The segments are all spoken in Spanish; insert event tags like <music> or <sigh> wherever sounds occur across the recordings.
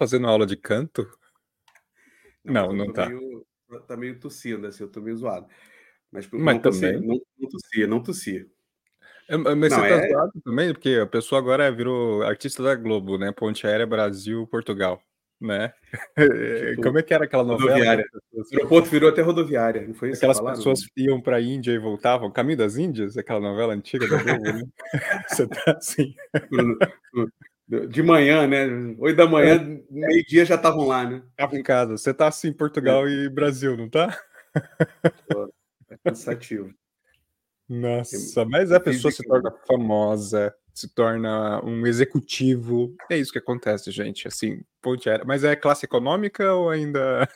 Tá fazendo aula de canto? Não, Não, não tá. meio, tá meio tossindo, assim, eu tô meio zoado. Mas por- Mas não tossia, também. não, não tossia, não tossia. É, Mas Não, você tá é. zoado também, porque a pessoa agora virou artista da Globo, né? Ponte Aérea Brasil, Portugal, né? Tipo, <laughs> Como é que era aquela novela? rodoviária. O aeroporto virou até rodoviária, não foi isso que Aquelas falaram? pessoas iam pra Índia e voltavam, Caminho das Índias, aquela novela antiga da Globo, né? <laughs> Você tá assim. De manhã, né? Oito da manhã, meio-dia já estavam lá, né? Tava em casa. Você tá assim, Portugal e Brasil, não tá? É cansativo. Nossa, mas a pessoa se torna famosa, se torna um executivo. É isso que acontece, gente. Assim, ponte aérea. Mas é classe econômica ou ainda.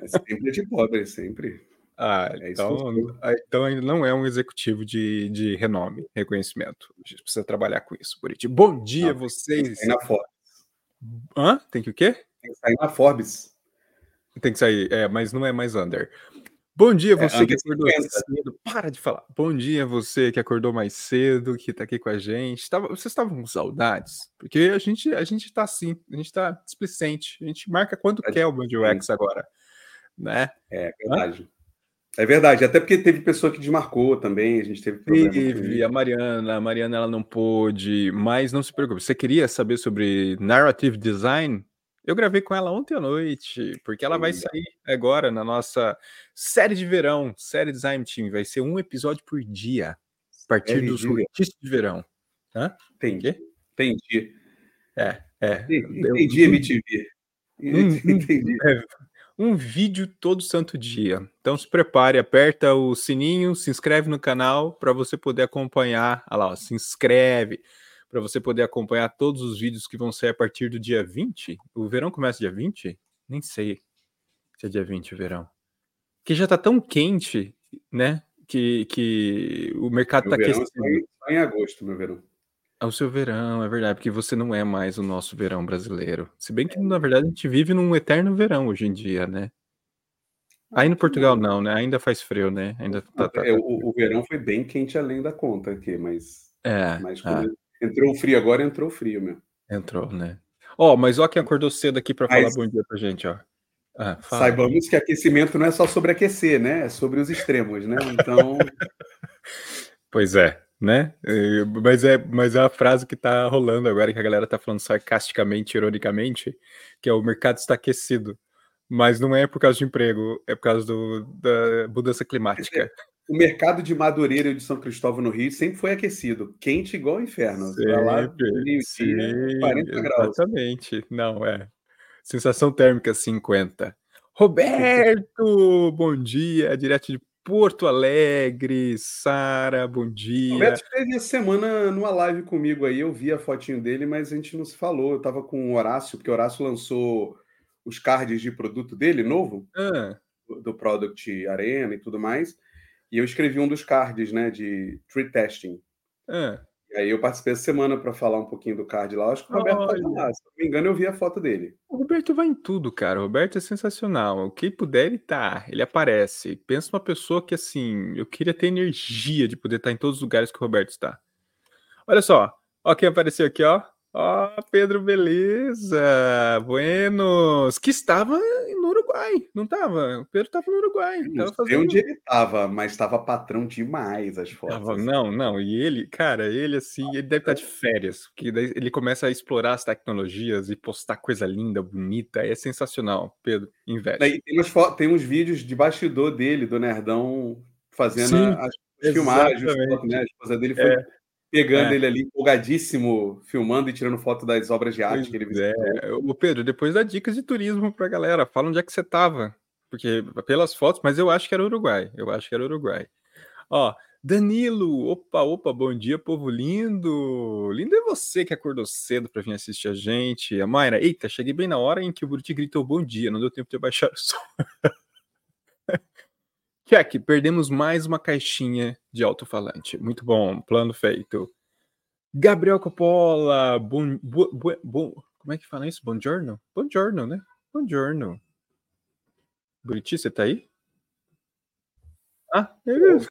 É sempre de pobre, sempre. Ah, É então, que ah, então ainda não é um executivo de, de renome, reconhecimento. A gente precisa trabalhar com isso, Buriti. Bom dia, Não, vocês. Tem na Forbes. Hã? Tem que o quê? Tem que sair na Forbes. Tem que sair, é, mas não é mais under. Bom dia, você que under acordou 50. cedo. Para de falar. Bom dia, você que acordou mais cedo, que tá aqui com a gente. Tava, vocês estavam com saudades? Porque a gente, a gente tá assim, a gente tá displicente. A gente marca quando Tá quer o Band agora, né? É verdade. É verdade. Até porque teve pessoa que desmarcou também. A gente teve problema. Teve a Mariana, a Mariana ela não pôde, mas não se preocupe. Você queria saber sobre narrative design? Eu gravei com ela ontem à noite, porque ela vai sair agora na nossa série de verão, série Design Team. Vai ser um episódio por dia, a partir Série dos rotistas de verão. Hã? Entendi. Entendi. É, é. Eu- Entendi, <laughs> MTV. Hum, hum. <laughs> Entendi. É, um vídeo todo santo dia. Então se prepare, aperta o sininho, se inscreve no canal para você poder acompanhar. Olha lá, ó, se inscreve para você poder acompanhar todos os vídeos que vão sair a partir do dia 20. O verão começa dia 20? Nem sei se é dia 20 o verão. Que já tá tão quente, né? Que, que o mercado tá é só em, só em agosto, meu verão. É o seu verão, é verdade, porque você não é mais o nosso verão brasileiro. Se bem que, na verdade, a gente vive num eterno verão hoje em dia, né? Aí no Portugal não, né? Ainda faz frio, né? Ainda tá, tá- É, tá- o, o verão foi bem quente além da conta aqui, mas, É, mas é, quando entrou frio agora, entrou frio mesmo. entrou, né? Ó, mas ó quem acordou cedo aqui pra falar bom dia pra gente, ó. Ah. Saibamos que aquecimento não é só sobre aquecer, né? É sobre os extremos, né? Então, <laughs> Pois é, né? Eh, Mas é, mas é a frase que tá rolando agora, que a galera tá falando sarcasticamente, ironicamente, que é o mercado está aquecido. Mas não é por causa de emprego, é por causa do- da mudança climática. o mercado de Madureira e de São Cristóvão no Rio sempre foi aquecido, quente igual o inferno. Vai lá, Sempre, meio-dia, sim, 40 graus. exatamente. Não, é. Sensação térmica 50. Roberto, bom dia, direto de Porto Alegre. Sara, bom O dia. Roberto esteve essa semana numa live comigo aí, eu vi a fotinho dele, mas a gente não se falou. Eu tava com o Horácio, porque o Horácio lançou os cards de produto dele, novo, Ah, do- do Product Arena e tudo mais. E eu escrevi um dos cards, né, de tree testing. ah. Aí eu participei essa semana para falar um pouquinho do card lá. Acho que o Roberto Olha. lá. Se não me engano, eu vi a foto dele. O Roberto vai em tudo, cara. O Roberto é sensacional. O que puder, ele tá. Ele aparece. Pensa numa pessoa que, assim, eu queria ter energia de poder estar em todos os lugares que o Roberto está. Olha só. Ó quem apareceu aqui, ó. Ó, Pedro Beleza. Buenos. Que estava no Uruguai. Não estava? O Pedro estava no Uruguai. Não Tava sei onde ele estava, mas estava patrão demais as fotos. Tava- Não, não, e ele, cara, ele assim, ele deve estar de férias, porque ele começa a explorar as tecnologias e postar coisa linda, bonita, é sensacional, Pedro, investe. Daí tem, fo- tem uns vídeos de bastidor dele, do Nerdão, fazendo Sim, as, filmagens, né? A esposa dele foi É, pegando é. ele ali, empolgadíssimo, filmando e tirando foto das obras de arte que ele Pois visitou. é. Ô, Pedro, depois dá dicas de turismo pra galera, fala onde é que você tava, porque pelas fotos, mas eu acho que era Uruguai, eu acho que era Uruguai. Ó, Danilo, opa, opa, bom dia, povo lindo. Lindo é você que acordou cedo para vir assistir a gente. A Mayra, eita, cheguei bem na hora em que o Buriti gritou bom dia, não deu tempo de baixar o som. <laughs> Check, perdemos mais uma caixinha de alto-falante. Muito bom, plano feito. Gabriel Coppola, bom, bom, como é que fala isso? Buongiorno? Buongiorno, né? Buongiorno. Buriti, você tá aí? Ah, beleza.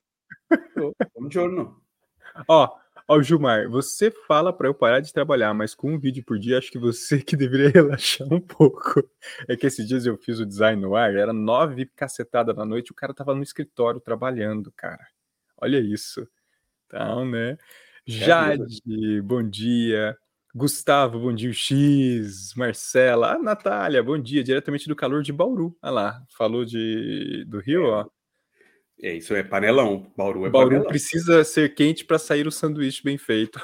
<laughs> Bom giorno. Ó, Ó, Gilmar, você fala para eu parar de trabalhar, mas com um vídeo por dia, acho que você <laughs> que deveria relaxar um pouco. É que esses dias eu fiz o design no ar, era nove cacetada da noite, o cara tava no escritório trabalhando, cara. Olha isso. Então, né? É Jade, bom dia. Gustavo, bom dia. X, Marcela, a Natália, bom dia, diretamente do calor de Bauru. Olha lá, falou de, do Rio, é. ó. É, isso é panelão. Bauru é Bauru panelão. precisa ser quente para sair o sanduíche bem feito.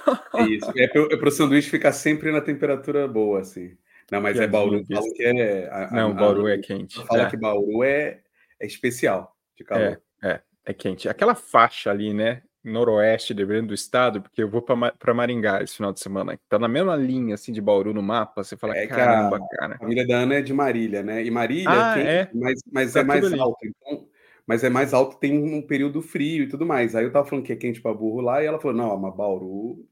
Isso. É para o sanduíche ficar sempre na temperatura boa, assim. Não, mas é Bauru. Fala que é. A, Não, a, Bauru a, é quente. Fala é. que Bauru é, é especial de calor. É, é, é quente. Aquela faixa ali, né? Noroeste, dependendo do estado, porque eu vou para Maringá esse final de semana. Tá na mesma linha assim de Bauru no mapa. Você fala, é caramba, cara. A família da Ana é de Marília, né? E Marília ah, é, quente, é? mas, mas tá é mais alto. Então mas é mais alto, tem um período frio e tudo mais. Aí eu tava falando que é quente para burro lá, e ela falou: não, mas Bauru.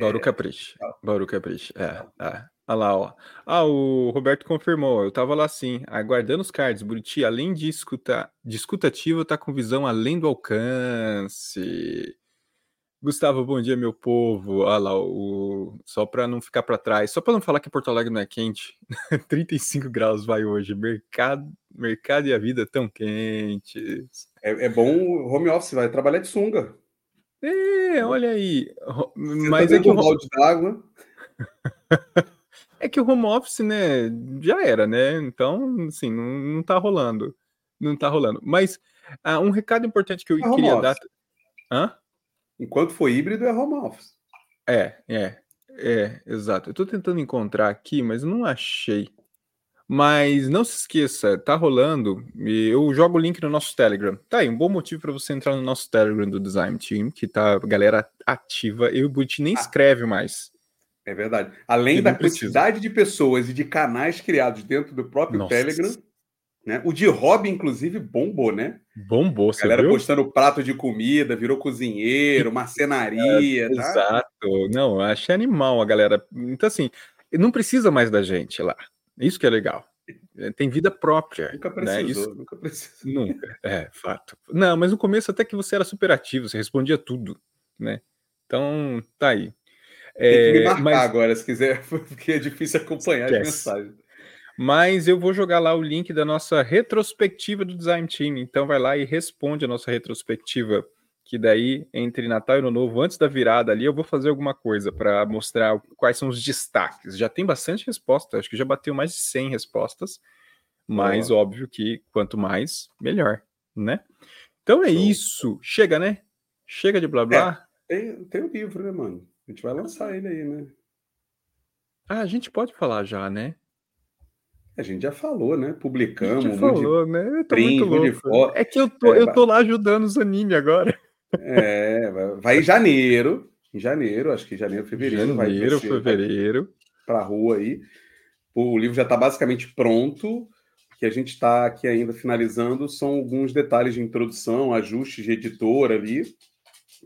Bauru é... Capricho. Bauru Capricho. É, é. Olha lá, ó. Ah, o Roberto confirmou. Eu tava lá sim, aguardando os cards. Buriti, além de escutar, de escutativo, tá com visão além do alcance. Gustavo, bom dia, meu povo. Olha lá, o... só para não ficar para trás, só para não falar que Porto Alegre não é quente. <laughs> 35 graus vai hoje. Mercado, mercado e a vida tão quentes. É, é bom home office, vai trabalhar de sunga. É, olha aí. Você Mas tá é que um balde d'água. <laughs> é que o home office, né, já era, né? Então, assim, não, não tá rolando. Não tá rolando. Mas ah, um recado importante que eu é queria dar. Hã? Enquanto for híbrido, é home office. É, é, é, exato. Eu tô tentando encontrar aqui, mas não achei. Mas não se esqueça, tá rolando. Eu jogo o link no nosso Telegram. Tá aí, um bom motivo para você entrar no nosso Telegram do Design Team, que tá a galera ativa. Eu e o Buti nem ah. escreve mais. É verdade. Além da quantidade de pessoas e de canais criados dentro do próprio Nossa. Telegram, né? O de hobby, inclusive, bombou, né? Bombou, você galera viu? postando prato de comida, virou cozinheiro, marcenaria. É, tá? Exato. Não, achei animal a galera. Então, assim, não precisa mais da gente lá. Isso que é legal. É, tem vida própria. Nunca né? precisou, né? Isso... nunca precisou. Nunca, é, fato. Não, mas no começo até que você era super ativo, você respondia tudo, né? Então, tá aí. Tem que me é, marcar mas... agora, se quiser, <laughs> porque é difícil acompanhar Esquece. as mensagens. Mas eu vou jogar lá o link da nossa retrospectiva do Design Team. Então vai lá e responde a nossa retrospectiva. Que daí, entre Natal e Ano Novo, antes da virada ali, eu vou fazer alguma coisa para mostrar quais são os destaques. Já tem bastante resposta, acho que já bateu mais de 100 respostas. Mas Boa. óbvio que quanto mais, melhor, né? Então é Show. isso. Chega, né? Chega de blá blá. É, tem, tem o livro, né, mano? A gente vai lançar ele aí, né? Ah, a gente pode falar já, né? A gente já falou, né? Publicamos. A gente falou, né? Eu tô print, muito louco. É que eu tô, é, eu tô lá ajudando os animes agora. É, vai em janeiro. Em janeiro, acho que janeiro, fevereiro. Janeiro, vai fevereiro. Para a rua aí. O livro já está basicamente pronto. O que a gente está aqui ainda finalizando são alguns detalhes de introdução, ajustes de editora ali.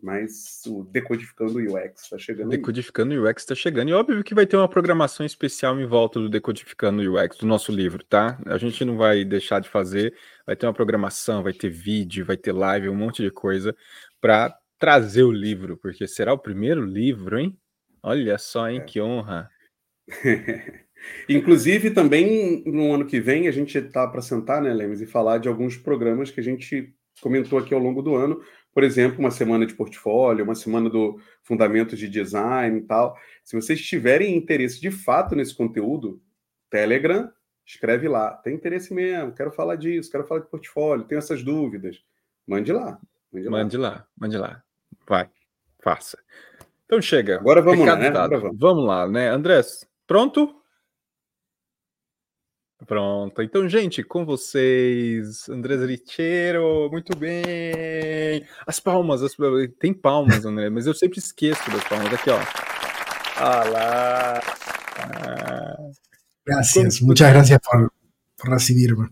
Mas o Decodificando o UX está chegando. Decodificando o UX está chegando. E óbvio que vai ter uma programação especial em volta do Decodificando o UX, do nosso livro, tá? A gente não vai deixar de fazer. Vai ter uma programação, vai ter vídeo, vai ter live, um monte de coisa para trazer o livro, porque será o primeiro livro, hein? Olha só, hein? É. Que honra. <laughs> Inclusive, também no ano que vem, a gente está para sentar, né, Lemes, e falar de alguns programas que a gente comentou aqui ao longo do ano, por exemplo, uma semana de portfólio, uma semana do fundamento de design e tal. Se vocês tiverem interesse de fato nesse conteúdo, Telegram, escreve lá. Tem interesse mesmo, quero falar disso, quero falar de portfólio, tenho essas dúvidas. Mande lá. Mande, mande lá. lá, mande lá. Vai, faça. Então chega. Agora vamos lá, né? Agora vamos. vamos lá, né? Andrés, pronto? Pronto. Então, gente, com vocês, André Richeiro, muito bem. As palmas, as... tem palmas, André, mas eu sempre esqueço das palmas. Aqui, ó. Ah lá. Ah. Gracias, Como... muchas gracias por, por recibirme.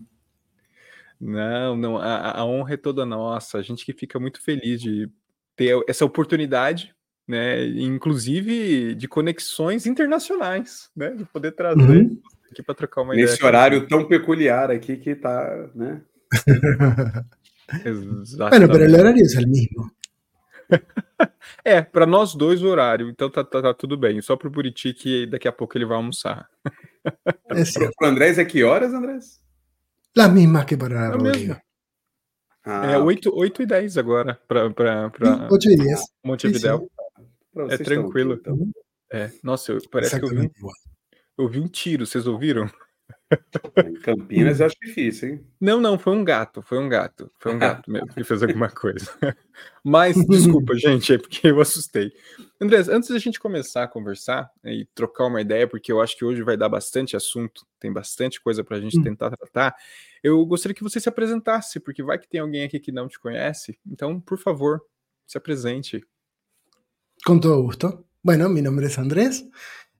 Não, não, a, a honra é toda nossa. A gente que fica muito feliz de ter essa oportunidade, né? Inclusive de conexões internacionais, né? De poder trazer uhum aqui para trocar uma Nesse ideia. horário tão peculiar aqui que tá, né? Exatamente. Bueno, pero el horario es el mismo. é, para nós dois o horário, então tá, tá, tá tudo bem. Só pro Buriti que daqui a pouco ele vai almoçar. <laughs> É pro, pro Andrés é que horas, Andrés? Las mismas que para É o Rodrigo. Ah, é 8, 8 e 10 agora para Sí, 8 y 10. Montevidéu. é tranquilo. aqui, então. É, nossa, eu- parece que eu vi, Exactamente igual. Eu vi um tiro, vocês ouviram? Em Campinas eu acho difícil, hein? Não, não, foi um gato, foi um gato, foi um gato mesmo que fez alguma coisa. <laughs> Mas, desculpa, gente, é porque eu assustei. Andrés, antes da gente começar a conversar e trocar uma ideia, porque eu acho que hoje vai dar bastante assunto, tem bastante coisa para a gente Hum. tentar tratar, eu gostaria que você se apresentasse, porque vai que tem alguém aqui que não te conhece. Então, por favor, se apresente. Con todo gusto. Bueno, mi nombre es Andrés.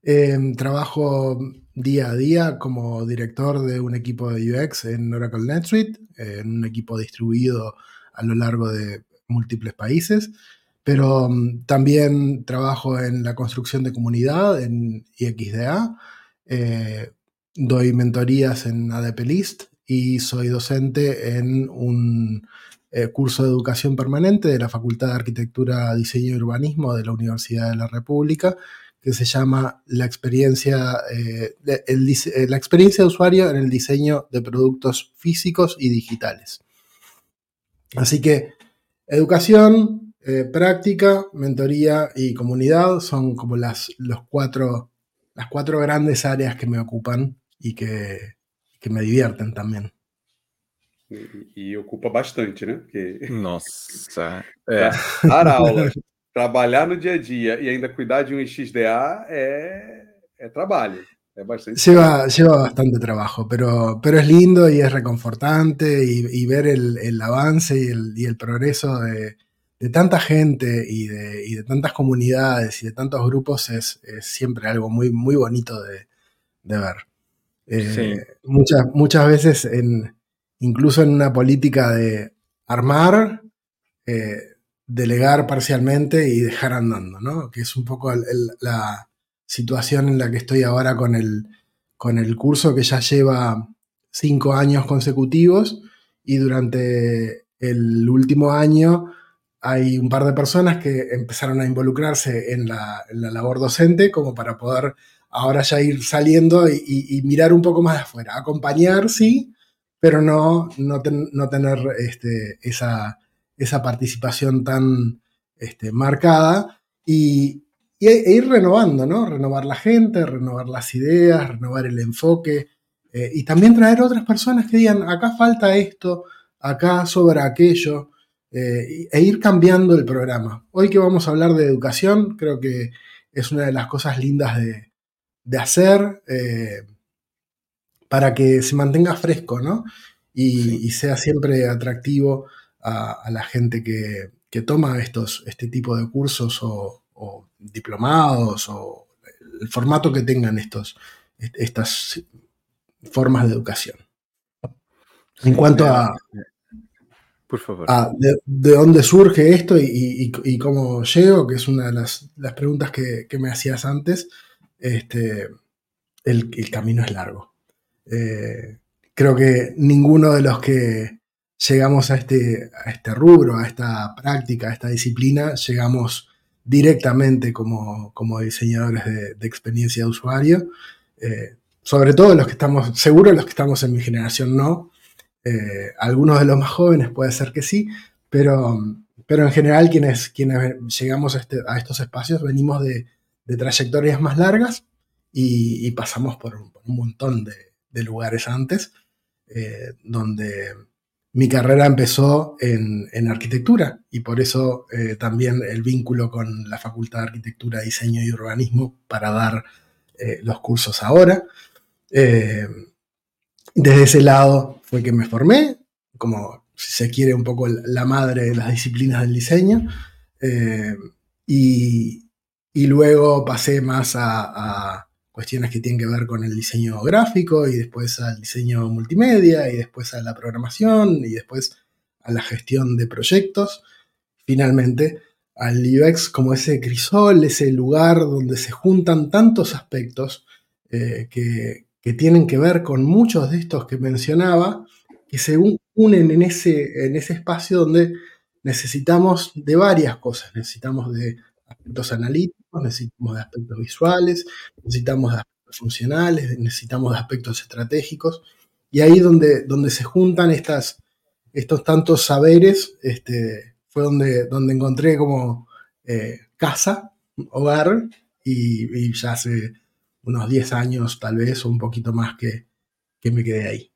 Eh, trabajo día a día como director de un equipo de UX en Oracle NetSuite, eh, en un equipo distribuido a lo largo de múltiples países, pero mm, también trabajo en la construcción de comunidad en IXDA, eh, doy mentorías en ADP List y soy docente en un eh, curso de educación permanente de la Facultad de Arquitectura, Diseño y Urbanismo de la Universidad de la República, que se llama la experiencia, eh, de- el eh, la experiencia de usuario en el diseño de productos físicos y digitales. Así que educación, eh, práctica, mentoría y comunidad son como las, los cuatro, las cuatro grandes áreas que me ocupan y que, que me divierten también. E, e ocupa bastante, né? Porque Nossa, é, dar aula, trabalhar no dia a dia e ainda cuidar de um XDA é, é trabalho. É bastante. Lleva, lleva bastante trabajo, pero, pero es lindo y es reconfortante y, y ver el, el avance y el, y el progreso de, de tanta gente y de, y de tantas comunidades y de tantos grupos es, es siempre algo muy, muy bonito de, de ver. Eh, Sí. muchas, muchas veces, en, incluso en una política de armar, eh, delegar parcialmente y dejar andando, ¿no? Que es un poco la situación en la que estoy ahora con el, con el curso que ya lleva cinco años consecutivos y durante el último año hay un par de personas que empezaron a involucrarse en la, labor docente como para poder ahora ya ir saliendo y, mirar un poco más afuera. Acompañar, sí, pero no, no, ten- no tener este, esa, esa participación tan este, marcada y, y e ir renovando, ¿no? Renovar la gente, renovar las ideas, renovar el enfoque eh, y también traer otras personas que digan, acá falta esto, acá sobra aquello, eh, e ir cambiando el programa. Hoy que vamos a hablar de educación, creo que es una de las cosas lindas de, de hacer eh, para que se mantenga fresco, ¿no? Y, Sí. y sea siempre atractivo a, a la gente que, que toma estos, este tipo de cursos o, o diplomados o el formato que tengan estos, est- estas formas de educación. En cuanto a, por favor. a de, de dónde surge esto y, y- y cómo llego, que es una de las, las preguntas que, que me hacías antes, este, el, el camino es largo. Eh, creo que ninguno de los que llegamos a este, este rubro, a esta práctica, a esta disciplina, llegamos directamente como, como diseñadores de, experiencia de usuario. Eh, sobre todo los que estamos, seguro los que estamos en mi generación no, eh, algunos de los más jóvenes puede ser que sí, pero, pero en general quienes, quienes llegamos a, este- estos espacios venimos de, de trayectorias más largas y, pasamos por un, por un montón de, de lugares antes, eh, donde mi carrera empezó en, en arquitectura y por eso eh, también el vínculo con la Facultad de Arquitectura, Diseño y Urbanismo para dar eh, los cursos ahora. Eh, desde ese lado fue que me formé, como si se quiere un poco la madre de las disciplinas del diseño, y, y luego pasé más a cuestiones que tienen que ver con el diseño gráfico y después al diseño multimedia y después a la programación y después a la gestión de proyectos. Finalmente al UX como ese crisol, ese lugar donde se juntan tantos aspectos eh, que, que tienen que ver con muchos de estos que mencionaba, que se un- unen en ese, en ese espacio donde necesitamos de varias cosas. Necesitamos de aspectos analíticos, necesitamos de aspectos visuales, necesitamos de aspectos funcionales, necesitamos de aspectos estratégicos. Y ahí donde, donde se juntan estas, estos tantos saberes, este, fue donde, donde encontré como eh, casa, hogar, y, ya hace unos 10 años tal vez, o un poquito más que, que me quedé ahí.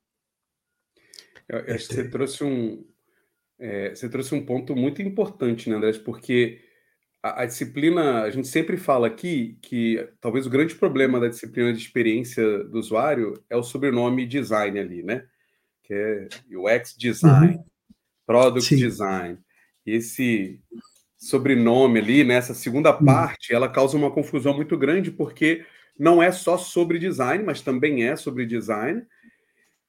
Este... Você trouxe um, é, você trouxe um ponto muito importante, né, André? Porque a, a, disciplina, a gente sempre fala aqui que talvez o grande problema da disciplina de experiência do usuário é o sobrenome design ali, né? Que é UX design, uhum. product Sim. design. Esse sobrenome ali, nessa né, segunda uhum. parte, ela causa uma confusão muito grande, porque não é só sobre design, mas também é sobre design.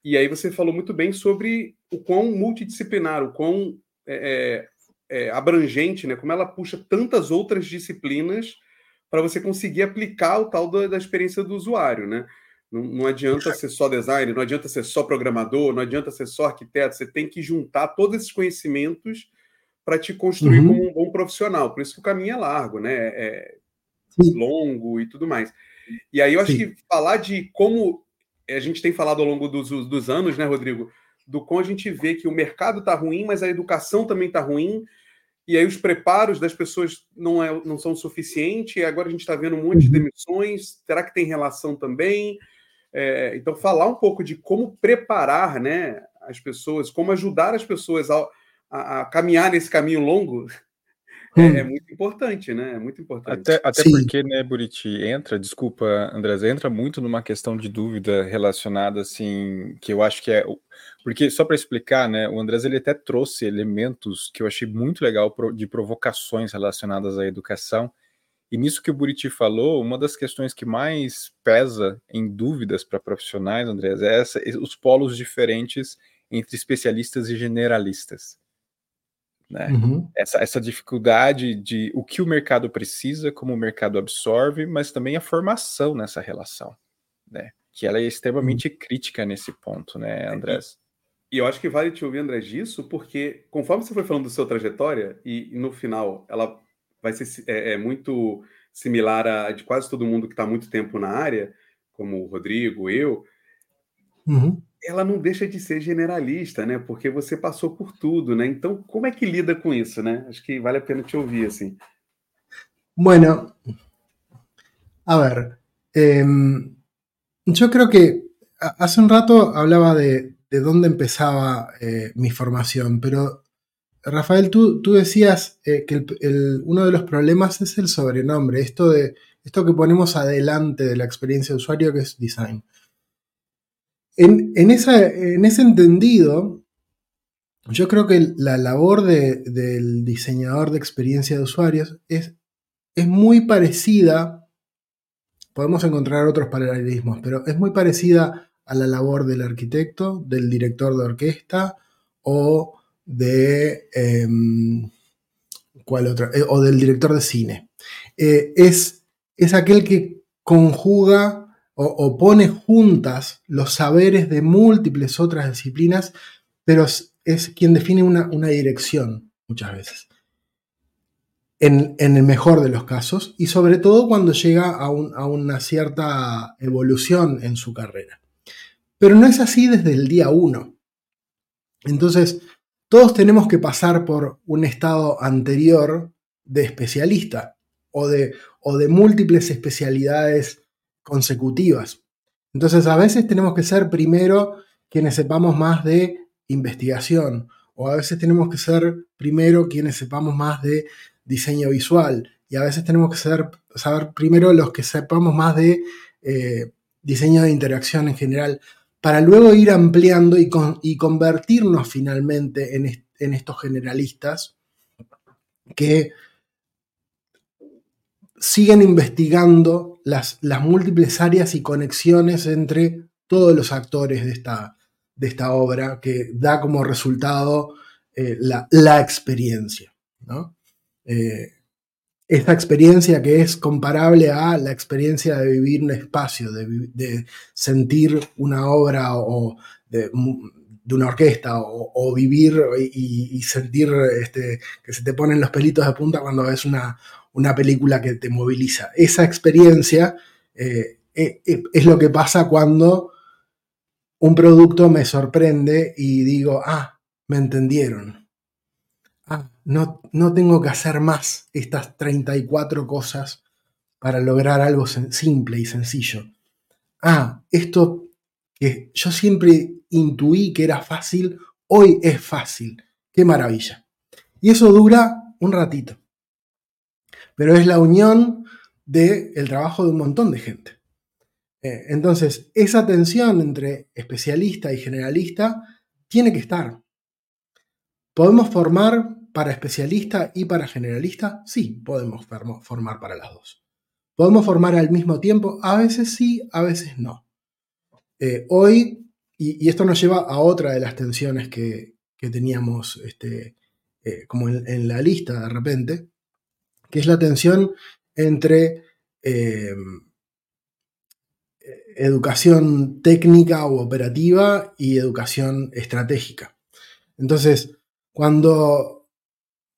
E aí você falou muito bem sobre o quão multidisciplinar, o quão é, é, é, abrangente, né? Como ela puxa tantas outras disciplinas para você conseguir aplicar o tal da, da experiência do usuário, né? Não, não, adianta ser só designer, não adianta ser só programador, não adianta ser só arquiteto. Você tem que juntar todos esses conhecimentos para te construir uhum. como um bom profissional. Por isso que o caminho é largo, né? É longo e tudo mais. E aí eu acho Sim. que falar de como a gente tem falado ao longo dos, dos anos, né, Rodrigo? Do como a gente vê que o mercado está ruim, mas a educação também está ruim, e aí os preparos das pessoas não, é, não são suficientes, e agora a gente está vendo um monte de uhum. demissões, será que tem relação também? É, então, falar um pouco de como preparar né, as pessoas, como ajudar as pessoas a, a, a caminhar nesse caminho longo, é, hum. é, muito importante, né? É muito importante. Até, até porque, né, Buriti, entra, desculpa, Andrés, entra muito numa questão de dúvida relacionada, assim, que eu acho que é. Porque, só para explicar, né, o Andrés ele até trouxe elementos que eu achei muito legal de provocações relacionadas à educação. E nisso que o Buriti falou, uma das questões que mais pesa em dúvidas para profissionais, Andrés, é essa, os polos diferentes entre especialistas e generalistas. Né? Uhum. Essa, essa dificuldade de o que o mercado precisa, como o mercado absorve, mas também a formação nessa relação, né? Que ela é extremamente uhum. crítica nesse ponto, né, Andrés? E, e, eu acho que vale te ouvir, André, disso, porque conforme você foi falando da sua trajetória, e, e no final ela vai ser é, é muito similar a de quase todo mundo que está muito tempo na área, como o Rodrigo, eu, uhum ela não deixa de ser generalista, né? Porque você passou por tudo, né? Então, como é que lida com isso, né? Acho que vale a pena te ouvir, assim. Bueno, a ver, eh, yo creo que hace un rato hablaba de, de dónde empezaba eh, mi formación, pero Rafael, tú, tú decías eh, que el, el, uno de los problemas es el sobrenombre, esto, de, esto que ponemos adelante de la experiencia de usuario que es design. En, ese entendido, yo creo que la labor del diseñador de experiencia de usuarios es, es muy parecida, podemos encontrar otros paralelismos, pero es muy parecida a la labor del arquitecto, del director de orquesta o de... Em, ¿Cuál? Eh, o del director de cine. Eh, es, es aquel que conjuga o, pone juntas los saberes de múltiples otras disciplinas, pero es, quien define una, dirección muchas veces. En, el mejor de los casos, y sobre todo cuando llega a, a una cierta evolución en su carrera. Pero no es así desde el día uno. Entonces, todos tenemos que pasar por un estado anterior de especialista o de, o de múltiples especialidades consecutivas. Entonces a veces tenemos que ser primero quienes sepamos más de investigación o a veces tenemos que ser primero quienes sepamos más de diseño visual y a veces tenemos que ser, saber primero los que sepamos más de eh, diseño de interacción en general para luego ir ampliando y, convertirnos finalmente en, en estos generalistas que siguen investigando las, las, múltiples áreas y conexiones entre todos los actores de esta, de esta obra que da como resultado eh, la, experiencia. Eh, esta experiencia que es comparable a la experiencia de vivir un espacio, de, sentir una obra o de una orquesta o, vivir y, sentir este, que se te ponen los pelitos de punta cuando ves una, una película que te moviliza. Esa experiencia eh, eh, eh, es lo que pasa cuando un producto me sorprende y digo, ah, me entendieron. Ah, no, no tengo que hacer más estas 34 cosas para lograr algo simple y sencillo. Ah, esto que yo siempre intuí que era fácil, hoy es fácil. Qué maravilla. Y eso dura un ratito. Pero es la unión del el trabajo de un montón de gente. Eh, entonces, esa tensión entre especialista y generalista tiene que estar. ¿Podemos formar para especialista y para generalista? Sí, podemos formar para las dos. ¿Podemos formar al mismo tiempo? A veces sí, a veces no. Eh, hoy, y, esto nos lleva a otra de las tensiones que, teníamos este, eh, como en, la lista de repente, que es la tensión entre eh, educación técnica o operativa y educación estratégica. Entonces, cuando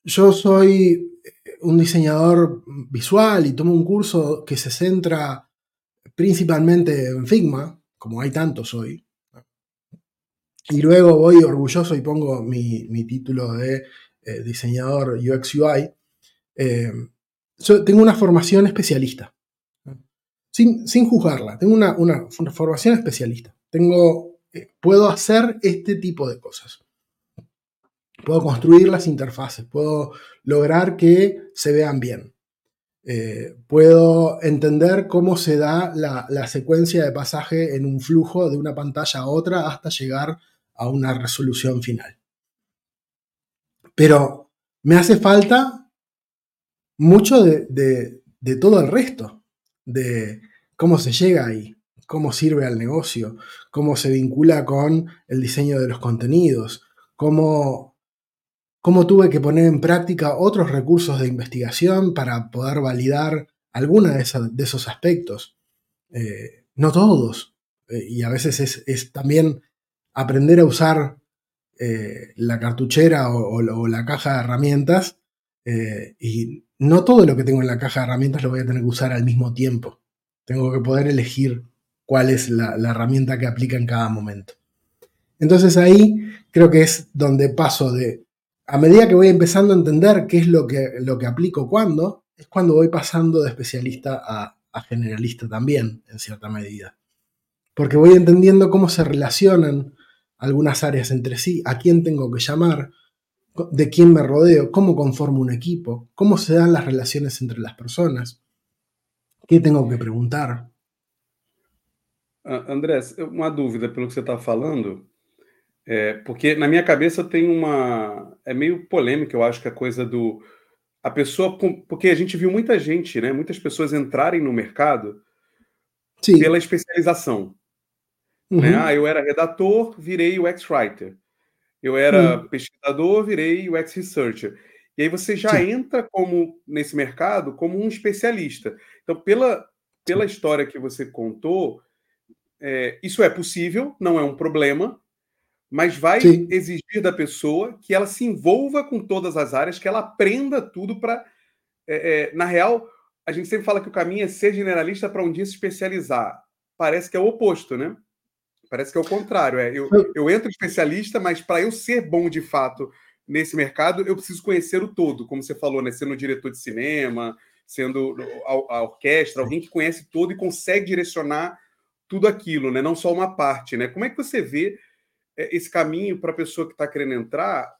yo soy un diseñador visual y tomo un curso que se centra principalmente en Figma, como hay tantos hoy. Y luego voy orgulloso y pongo mi, título de eh, diseñador UX UI. Eh, tengo una formación especialista. Sin, juzgarla, tengo una, formación especialista. Tengo, eh, puedo hacer este tipo de cosas. Puedo construir las interfaces, puedo lograr que se vean bien. Eh, puedo entender cómo se da la, secuencia de pasaje en un flujo de una pantalla a otra hasta llegar a una resolución final. Pero me hace falta mucho de, todo el resto, de cómo se llega ahí, cómo sirve al negocio, cómo se vincula con el diseño de los contenidos, cómo cómo tuve que poner en práctica otros recursos de investigación para poder validar alguna de, esos aspectos. Eh, no todos. Eh, y a veces es, también aprender a usar eh, la cartuchera o, la caja de herramientas. Y no todo lo que tengo en la caja de herramientas lo voy a tener que usar al mismo tiempo. Tengo que poder elegir cuál es la herramienta que aplica en cada momento. Entonces ahí creo que es donde paso de a medida que voy empezando a entender qué es lo que, lo que aplico cuándo, es cuando voy pasando de especialista a, generalista también, en cierta medida. Porque voy entendiendo cómo se relacionan algunas áreas entre sí, a quién tengo que llamar, de quién me rodeo, cómo conformo un equipo, cómo se dan las relaciones entre las personas, qué tengo que preguntar. Ah, Andrés, una dúvida pelo que você está falando. É, porque na minha cabeça tem uma. É meio polêmica, eu acho que a coisa do. A pessoa. Porque a gente viu muita gente, né? Muitas pessoas entrarem no mercado Sim. pela especialização. Uhum. Né? Ah, eu era redator, virei UX Writer. Eu era uhum. pesquisador, virei UX Researcher. E aí você já Sim. entra como nesse mercado como um especialista. Então, pela, pela história que você contou, é, isso é possível, não é um problema, mas vai Sim. exigir da pessoa que ela se envolva com todas as áreas, que ela aprenda tudo para. É, é, na real, a gente sempre fala que o caminho é ser generalista para um dia se especializar. Parece que é o oposto, né? Parece que é o contrário. É, eu, eu entro especialista, mas para eu ser bom de fato nesse mercado, eu preciso conhecer o todo, como você falou, né? Sendo diretor de cinema, sendo a, a orquestra, alguém que conhece todo e consegue direcionar tudo aquilo, né? Não só uma parte, né? Como é que você vê é, esse caminho para a pessoa que está querendo entrar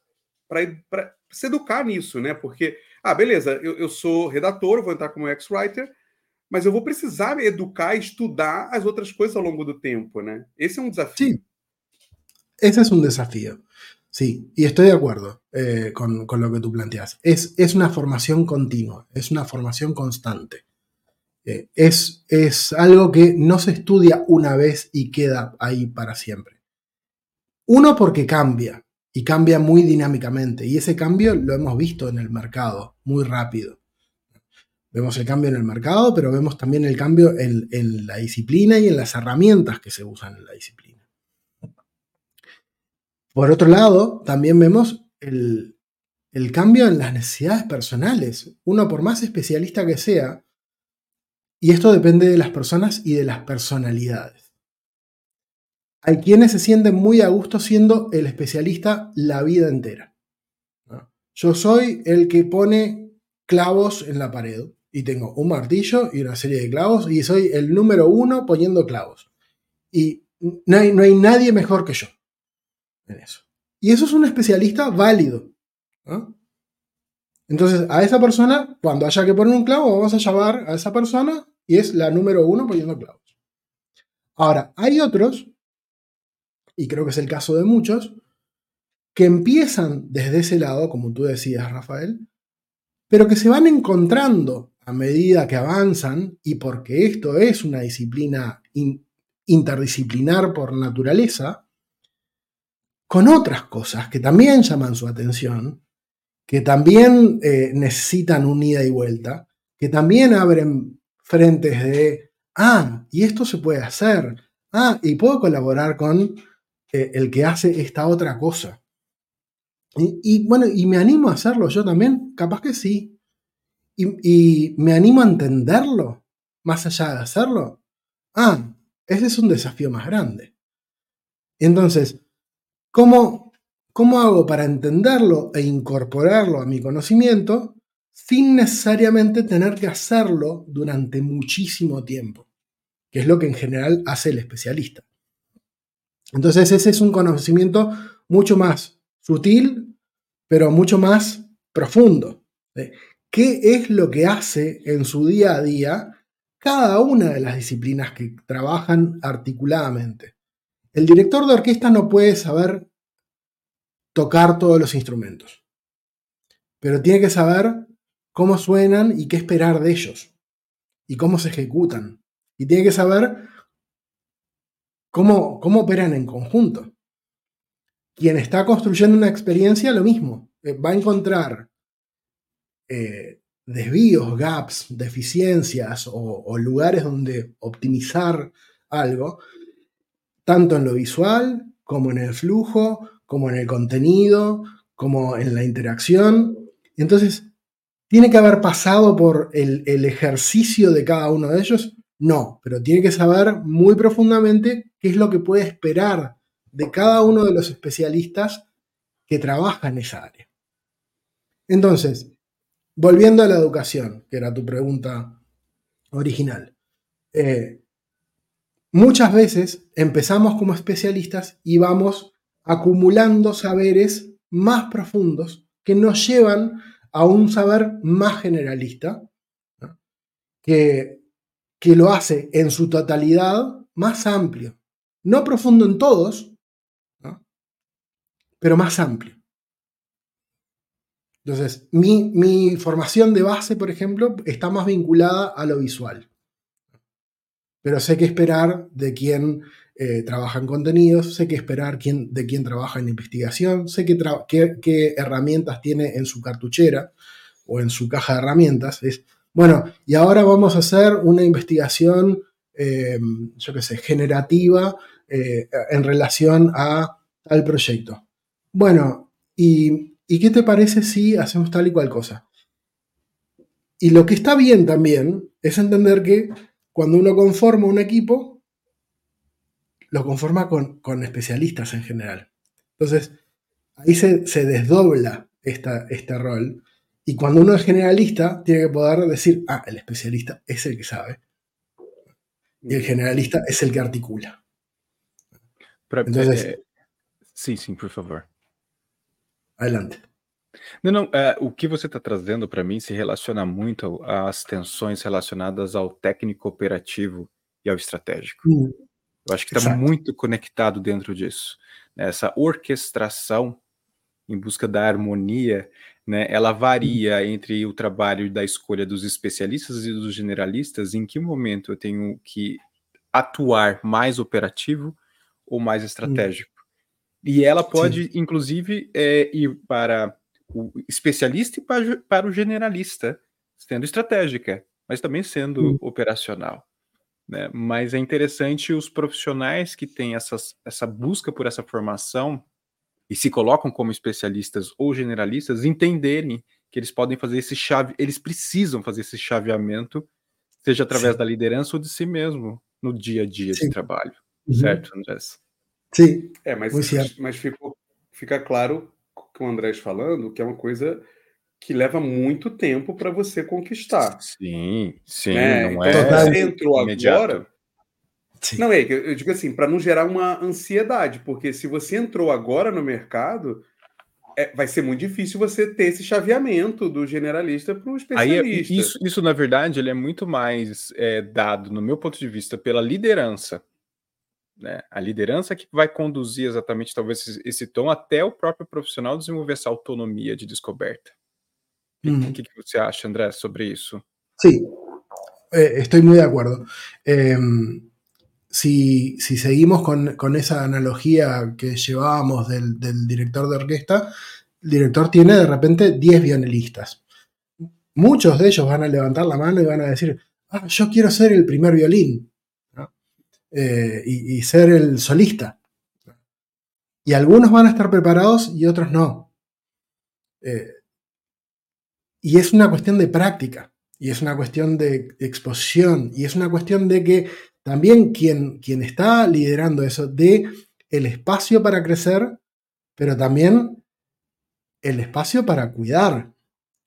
para se educar nisso, né? Porque, ah, beleza, eu, eu sou redator, vou entrar como ex-writer, mas eu vou precisar educar estudar as outras coisas ao longo do tempo, né? Esse é um desafio. Sí, ese es un desafío. Sí, y estoy de acuerdo eh, con, lo que tú planteas. Es, una formación continua, es una formación constante. Eh, es algo que no se estudia una vez y queda ahí para siempre. Uno porque cambia y cambia muy dinámicamente y ese cambio lo hemos visto en el mercado muy rápido. Vemos el cambio en el mercado, pero vemos también el cambio en, en la disciplina y en las herramientas que se usan en la disciplina. Por otro lado, también vemos el, el cambio en las necesidades personales. Uno, por más especialista que sea, y esto depende de las personas y de las personalidades. Hay quienes se sienten muy a gusto siendo el especialista la vida entera. Yo soy el que pone clavos en la pared y tengo un martillo y una serie de clavos y soy el número uno poniendo clavos. Y no hay, no hay nadie mejor que yo en eso. Y eso es un especialista válido. Entonces, a esa persona, cuando haya que poner un clavo, vamos a llamar a esa persona y es la número uno poniendo clavos. Ahora, hay otros, y creo que es el caso de muchos, que empiezan desde ese lado, como tú decías, Rafael, pero que se van encontrando a medida que avanzan, y porque esto es una disciplina interdisciplinar por naturaleza, con otras cosas que también llaman su atención, que también eh, necesitan un ida y vuelta, que también abren frentes de, ah, y esto se puede hacer, ah, y puedo colaborar con eh, el que hace esta otra cosa. Y, bueno, y me animo a hacerlo yo también, capaz que sí. Y, me animo a entenderlo, más allá de hacerlo. Ah, ese es un desafío más grande. Entonces, ¿cómo, ¿cómo hago para entenderlo e incorporarlo a mi conocimiento sin necesariamente tener que hacerlo durante muchísimo tiempo? Que es lo que en general hace el especialista. Entonces ese es un conocimiento mucho más sutil, pero mucho más profundo. ¿Qué es lo que hace en su día a día cada una de las disciplinas que trabajan articuladamente. El director de orquesta no puede saber tocar todos los instrumentos, pero tiene que saber cómo suenan y qué esperar de ellos, y cómo se ejecutan, y tiene que saber cómo, cómo operan en conjunto. Quien está construyendo una experiencia, lo mismo, eh, va a encontrar eh, desvíos, gaps, deficiencias o, lugares donde optimizar algo, tanto en lo visual como en el flujo, como en el contenido, como en la interacción. Entonces, ¿tiene que haber pasado por el, el, ejercicio de cada uno de ellos? No, pero tiene que saber muy profundamente qué es lo que puede esperar de cada uno de los especialistas que trabaja en esa área. Entonces, volviendo a la educación, que era tu pregunta original. Eh, muchas veces empezamos como especialistas y vamos acumulando saberes más profundos que nos llevan a un saber más generalista, que, que lo hace en su totalidad más amplio. No profundo en todos, pero más amplio. Entonces, mi, formación de base, por ejemplo, está más vinculada a lo visual. Pero sé qué esperar de quien eh, trabaja en contenidos, sé qué esperar de quien trabaja en investigación, sé qué, qué, herramientas tiene en su cartuchera o en su caja de herramientas. Es, bueno, y ahora vamos a hacer una investigación, eh, yo qué sé, generativa eh, en relación a proyecto. Bueno, y ¿y qué te parece si hacemos tal y cual cosa? Y lo que está bien también es entender que cuando uno conforma un equipo, lo conforma con, especialistas en general. Entonces, ahí se, desdobla esta, este rol. Y cuando uno es generalista, tiene que poder decir, ah, el especialista es el que sabe. Y el generalista es el que articula. Entonces, eh, sí, sí, por favor. Adelante. Não, não, é, o que você está trazendo para mim se relaciona muito às tensões relacionadas ao técnico operativo e ao estratégico. Hum, Eu acho que está muito conectado dentro disso. Né? Essa orquestração em busca da harmonia, né, ela varia hum. entre o trabalho da escolha dos especialistas e dos generalistas, em que momento eu tenho que atuar mais operativo ou mais hum. estratégico. E ela pode, Sim. inclusive, é, ir para o especialista e para, para o generalista, sendo estratégica, mas também sendo hum. operacional. Né? Mas é interessante os profissionais que têm essas, essa busca por essa formação e se colocam como especialistas ou generalistas entenderem que eles podem fazer esse chave, eles precisam fazer esse chaveamento, seja através Sim. da liderança ou de si mesmo no dia a dia Sim. de trabalho. Uhum. Certo, André? Sim. É, mas, mas ficou, fica claro com o Andrés falando que é uma coisa que leva muito tempo para você conquistar. Sim, sim, né? não então, é. Você entrou imediato. agora. Sim. Não é, eu digo assim, para não gerar uma ansiedade, porque se você entrou agora no mercado, é, vai ser muito difícil você ter esse chaveamento do generalista para o especialista. Aí, isso, isso, na verdade, ele é muito mais é, dado, no meu ponto de vista, pela liderança. Né? A liderança que vai conduzir exatamente, talvez, esse, esse tom até o próprio profissional desenvolver essa autonomia de descoberta. O que, você acha, André, sobre eso? Sí, eh, estoy muy de acuerdo. Em, si, seguimos con, esa analogía que llevábamos del, director de orquesta, el director tiene de repente 10 violinistas. Muchos de ellos van a levantar la mano y van a decir, ah, yo quiero ser el primer violín eh, y, ser el solista. Y algunos van a estar preparados y otros no. Eh, y es una cuestión de práctica, y es una cuestión de exposición, y es una cuestión de que también quien, quien está liderando eso dé el espacio para crecer, pero también el espacio para cuidar,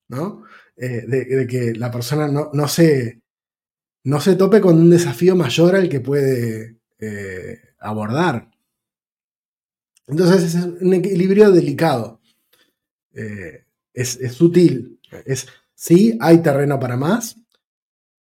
¿no? Eh, de, que la persona no, no, se, no se tope con un desafío mayor al que puede eh, abordar. Entonces es un equilibrio delicado. Eh, es, es, sutil, es, sí, hay terreno para más,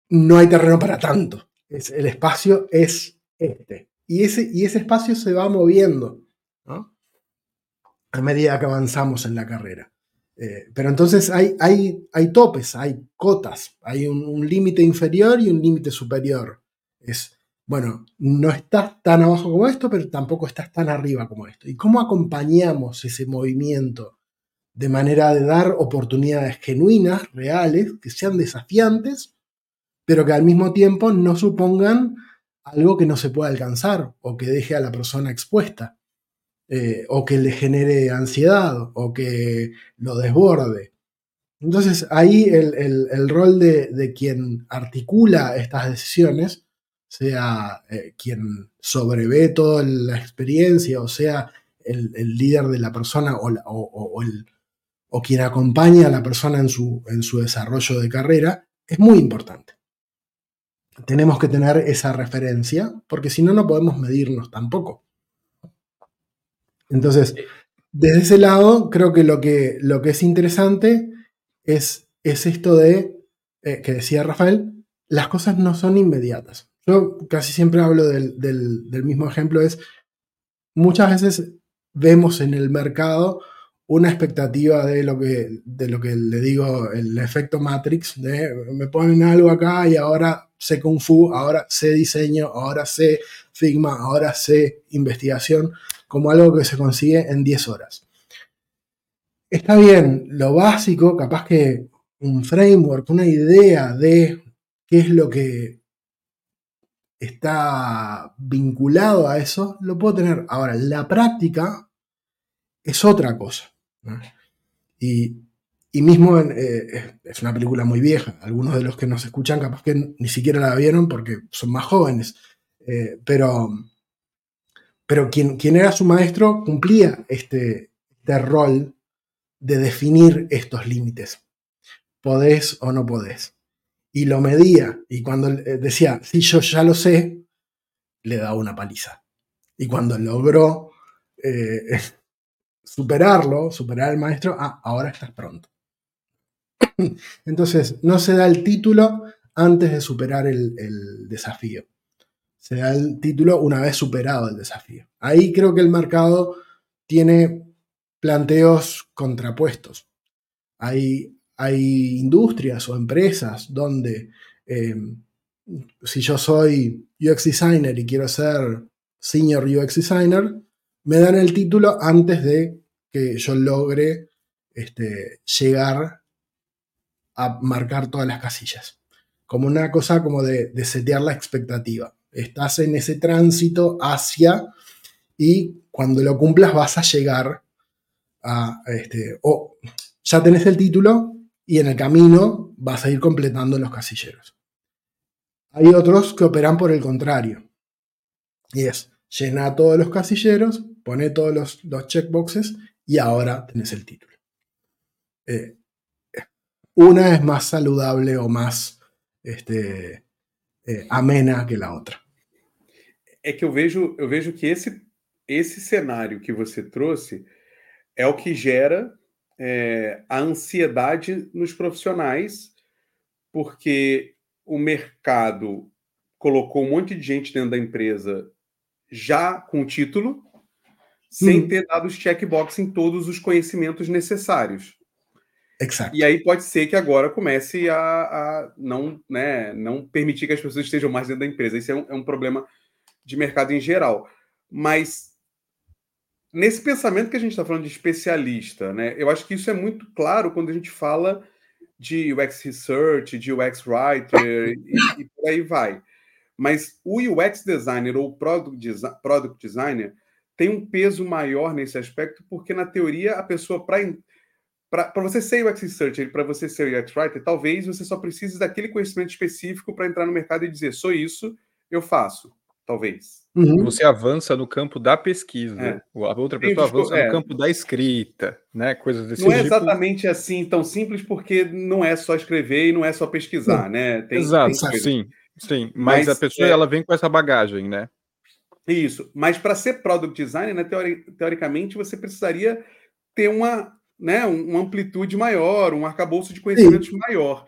no hay terreno para tanto. Es, el espacio es este. Y ese, y ese espacio se va moviendo a medida que avanzamos en la carrera. Eh, pero entonces hay, hay, hay, topes, hay cotas, hay un, límite inferior y un límite superior. Es, bueno, no estás tan abajo como esto, pero tampoco estás tan arriba como esto. ¿Y cómo acompañamos ese movimiento de manera de dar oportunidades genuinas, reales, que sean desafiantes, pero que al mismo tiempo no supongan algo que no se pueda alcanzar o que deje a la persona expuesta, eh, o que le genere ansiedad o que lo desborde. Entonces ahí el, rol de, quien articula estas decisiones, sea eh, quien sobrevé toda la experiencia o sea el, líder de la persona o el o quien acompaña a la persona en su, en su desarrollo de carrera, es muy importante. Tenemos que tener esa referencia, porque si no, no podemos medirnos tampoco. Entonces, desde ese lado, creo que lo que, lo que es interesante es, es esto de, eh, que decía Rafael, las cosas no son inmediatas. Yo casi siempre hablo del, del mismo ejemplo, es muchas veces vemos en el mercado una expectativa de lo que, de lo que le digo, el efecto Matrix, de me ponen algo acá y ahora sé Kung Fu, ahora sé diseño, ahora sé Figma, ahora sé investigación, como algo que se consigue en 10 horas. Está bien, lo básico, capaz que un framework, una idea de qué es lo que está vinculado a eso, lo puedo tener. Ahora, la práctica es otra cosa. Y, mismo eh, es una película muy vieja. Algunos de los que nos escuchan capaz que ni siquiera la vieron porque son más jóvenes. Eh, pero pero quien, era su maestro cumplía este, este rol de definir estos límites. Podés o no podés. Y lo medía. Y cuando eh, decía, si yo ya lo sé, le daba una paliza. Y cuando logró <laughs> superarlo, superar al maestro, ah, ahora estás pronto. <clears throat> Entonces, no se da el título antes de superar el, desafío. Se da el título una vez superado el desafío. Ahí creo que el mercado tiene planteos contrapuestos. Hay, hay industrias o empresas donde em, si yo soy UX designer y quiero ser senior UX designer, me dan el título antes de que yo logre este, llegar a marcar todas las casillas. Como una cosa como de, de setear la expectativa. Estás en ese tránsito hacia y cuando lo cumplas vas a llegar a, este, o ya tenés el título y en el camino vas a ir completando los casilleros. Hay otros que operan por el contrario. Y es, llena todos los casilleros, pone todos los, los checkboxes y ahora tenés el título. Eh, una es más saludable o más este, eh, amena que la otra. É que eu vejo, eu vejo que esse, esse cenário que você trouxe é o que gera é, a ansiedade nos profissionais, porque o mercado colocou um monte de gente dentro da empresa já com título, sem hum. ter dado os checkbox em todos os conhecimentos necessários. Exato. E aí pode ser que agora comece a, a, não, né, não permitir que as pessoas estejam mais dentro da empresa. Isso é um, é um problema de mercado em geral. Mas nesse pensamento que a gente está falando de especialista, né, eu acho que isso é muito claro quando a gente fala de UX Research, de UX Writer e, e por aí vai. Mas o UX Designer ou Product, Product Designer tem um peso maior nesse aspecto, porque na teoria a pessoa, para você ser UX Researcher, para você ser UX Writer, talvez você só precise daquele conhecimento específico para entrar no mercado e dizer, sou isso, eu faço, talvez. Uhum. Você avança no campo da pesquisa, é. a outra pessoa avança é. no campo da escrita, né? Coisas desse Não é tipo. é exatamente assim tão simples, porque não é só escrever e não é só pesquisar, né? Tem, Exato, tem sim, sim. Mas, mas, a pessoa é... ela vem com essa bagagem, né? Isso. Mas para ser product designer, né, teori teoricamente, você precisaria ter uma, né, uma amplitude maior, um arcabouço de conhecimentos sim. maior.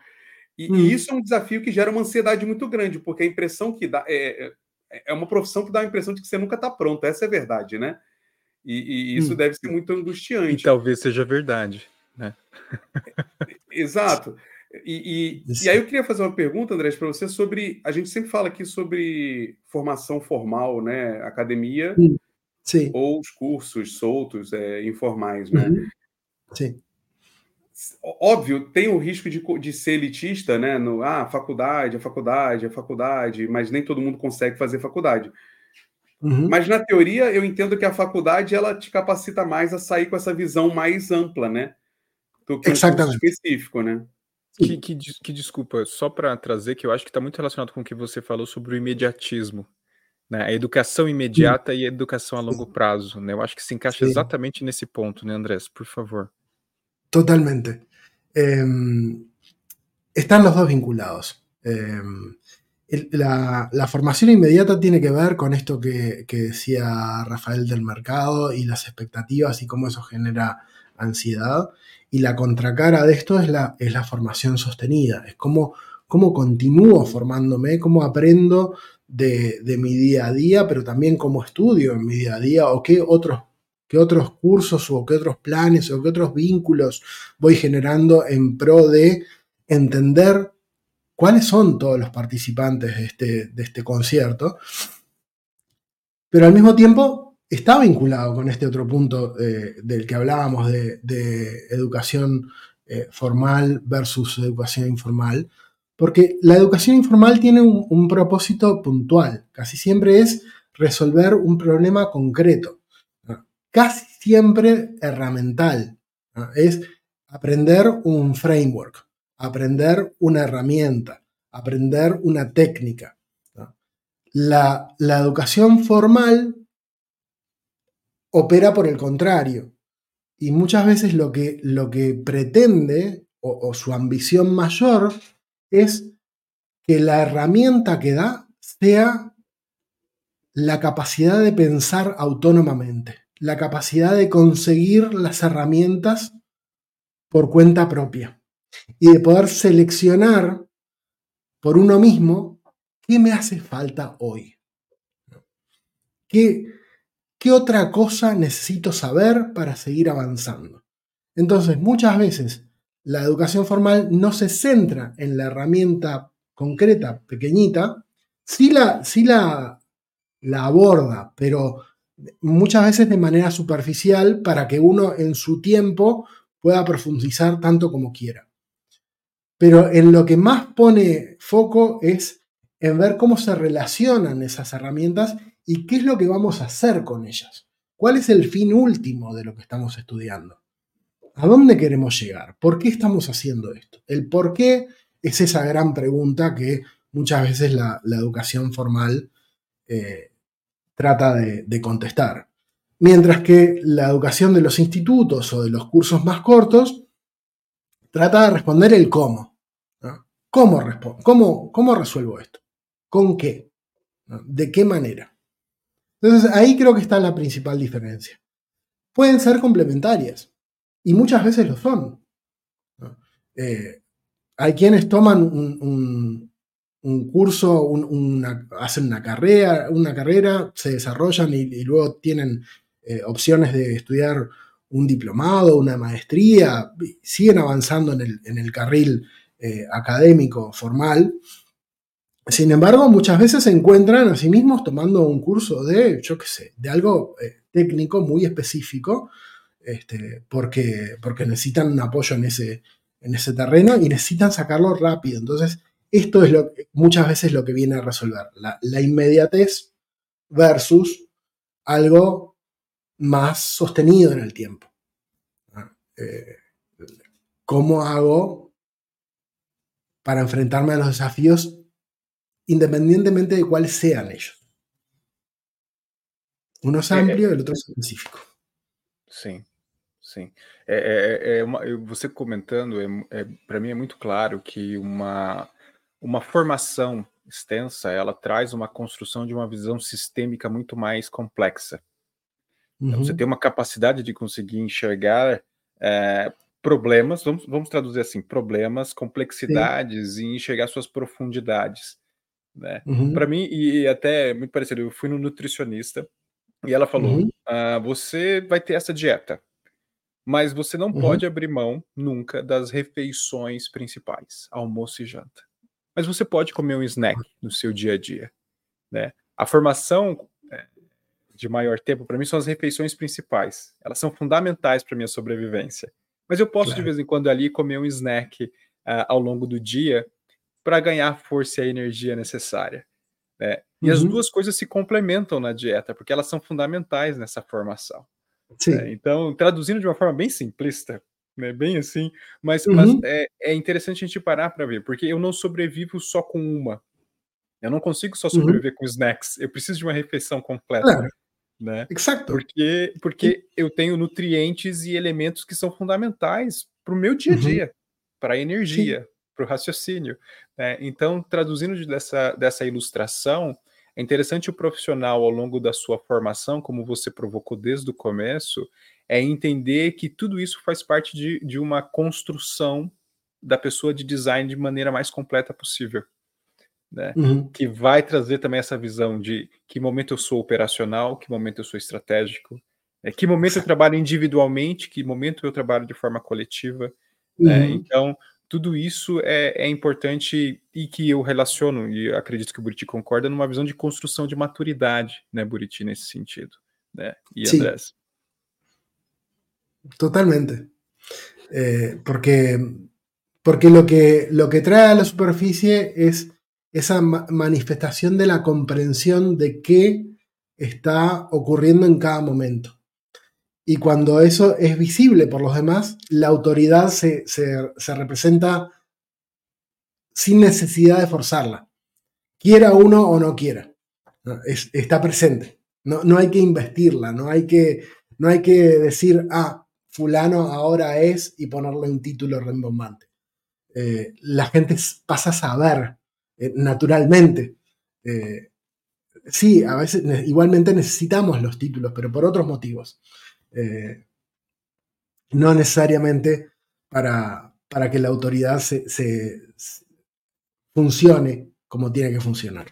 E, hum. e, isso é um desafio que gera uma ansiedade muito grande, porque a impressão que dá. É, é é uma profissão que dá a impressão de que você nunca está pronto. Essa é a verdade, né? E, e isso hum. deve ser muito angustiante. E talvez seja verdade, né? Exato. E, e, e, aí eu queria fazer uma pergunta, André, para você sobre. A gente sempre fala aqui sobre formação formal, né? Academia Sim. ou os cursos soltos, é, informais, né? Uhum. Sim óbvio, tem o risco de, de ser elitista, né? No, ah, faculdade, a faculdade, a faculdade, mas nem todo mundo consegue fazer faculdade. Uhum. Mas na teoria, eu entendo que a faculdade ela te capacita mais a sair com essa visão mais ampla, né? Do que um específico, né? Que, que, que desculpa, só para trazer que eu acho que está muito relacionado com o que você falou sobre o imediatismo. Né? A educação imediata Sim. e a educação a longo prazo. Né? Eu acho que se encaixa Sim. exatamente nesse ponto, né, Andrés? Por favor. Totalmente. Em, están los dos vinculados. Em, la, formación inmediata tiene que ver con esto que, decía Rafael del mercado y las expectativas y cómo eso genera ansiedad. Y la contracara de esto es la, formación sostenida, es cómo, cómo continúo formándome, cómo aprendo de, de, mi día a día, pero también cómo estudio en mi día a día o qué otros qué otros cursos o qué otros planes o qué otros vínculos voy generando en pro de entender cuáles son todos los participantes de este, de este concierto. Pero al mismo tiempo está vinculado con este otro punto eh, del que hablábamos de, educación eh, formal versus educación informal, porque la educación informal tiene un propósito puntual, casi siempre es resolver un problema concreto casi siempre herramental. Es aprender un framework, aprender una herramienta, aprender una técnica. La, educación formal opera por el contrario. Y muchas veces lo que, lo que pretende o, su ambición mayor es que la herramienta que da sea la capacidad de pensar autónomamente la capacidad de conseguir las herramientas por cuenta propia y de poder seleccionar por uno mismo qué me hace falta hoy. ¿Qué, qué otra cosa necesito saber para seguir avanzando? Entonces, muchas veces la educación formal no se centra en la herramienta concreta, pequeñita, sí la, sí la, la aborda, pero muchas veces de manera superficial para que uno en su tiempo pueda profundizar tanto como quiera. Pero en lo que más pone foco es en ver cómo se relacionan esas herramientas y qué es lo que vamos a hacer con ellas. ¿Cuál es el fin último de lo que estamos estudiando? ¿A dónde queremos llegar? ¿Por qué estamos haciendo esto? El por qué es esa gran pregunta que muchas veces la, educación formal eh, trata de, contestar. Mientras que la educación de los institutos o de los cursos más cortos trata de responder el cómo. ¿Cómo, cómo, ¿Cómo, resuelvo esto? ¿Con qué? ¿De qué manera? Entonces ahí creo que está la principal diferencia. Pueden ser complementarias y muchas veces lo son. Eh, hay quienes toman un, curso, hacen una carrera, una carrera, se desarrollan y, luego tienen eh, opciones de estudiar un diplomado, una maestría, siguen avanzando en el, carril eh, académico formal. Sin embargo, muchas veces se encuentran a sí mismos tomando un curso de, yo qué sé, de algo técnico muy específico, este, porque, porque necesitan un apoyo en ese, en ese terreno y necesitan sacarlo rápido. Entonces, esto es lo, muchas veces lo que viene a resolver, la, inmediatez versus algo más sostenido en el tiempo. Ah, eh, ¿Cómo hago para enfrentarme a los desafíos independientemente de cuáles sean ellos? Uno es eh, amplio, y el otro es específico. Sí. Sim. É, é, é uma, você comentando, para mim é muito claro que uma, uma formação extensa, ela traz uma construção de uma visão sistêmica muito mais complexa. Então, Você tem uma capacidade de conseguir enxergar é, problemas, vamos, vamos traduzir assim, problemas, complexidades Sim. e enxergar suas profundidades. Né? Uhum. Para mim, e até muito parecido, eu fui no nutricionista e ela falou: uhum. ah, você vai ter essa dieta mas você não uhum. pode abrir mão nunca das refeições principais, almoço e janta. Mas você pode comer um snack no seu dia a dia, né? A formação é, de maior tempo para mim são as refeições principais. Elas são fundamentais para minha sobrevivência. Mas eu posso claro. de vez em quando ali comer um snack uh, ao longo do dia para ganhar a força e a energia necessária. Né? E uhum. as duas coisas se complementam na dieta, porque elas são fundamentais nessa formação. É, então, traduzindo de uma forma bem simplista, né, bem assim, mas, uhum. mas é, é, interessante a gente parar para ver, porque eu não sobrevivo só com uma. Eu não consigo só uhum. sobreviver uhum. com snacks. Eu preciso de uma refeição completa. É. Né? Exato. Porque, porque eu tenho nutrientes e elementos que são fundamentais para o meu dia a uhum. dia, para a energia, para o raciocínio. Né? Então, traduzindo dessa, dessa ilustração, é interessante o profissional, ao longo da sua formação, como você provocou desde o começo, é entender que tudo isso faz parte de, de uma construção da pessoa de design de maneira mais completa possível. Né? Uhum. Que vai trazer também essa visão de que momento eu sou operacional, que momento eu sou estratégico, né? que momento eu trabalho individualmente, que momento eu trabalho de forma coletiva. Né? Uhum. Né? Então, tudo isso é, é, importante e que eu relaciono, e acredito que o Buriti concorda, numa visão de construção de maturidade, né, Buriti, nesse sentido. Né? E sí. Andrés. Totalmente. Eh, porque, porque lo, que, lo que trae a la superficie es esa ma manifestación de la comprensión de qué está ocurriendo en cada momento. Y cuando eso es visible por los demás, la autoridad se, representa sin necesidad de forzarla, quiera uno o no quiera. está presente. No, no, hay que investirla, no hay que, no hay que decir, ah, fulano ahora es y ponerle un título rembombante. Eh, la gente pasa a saber eh, naturalmente. Eh, sí, a veces igualmente necesitamos los títulos, pero por otros motivos. Eh, no necesariamente para, para, que la autoridad se, funcione como tiene que funcionar.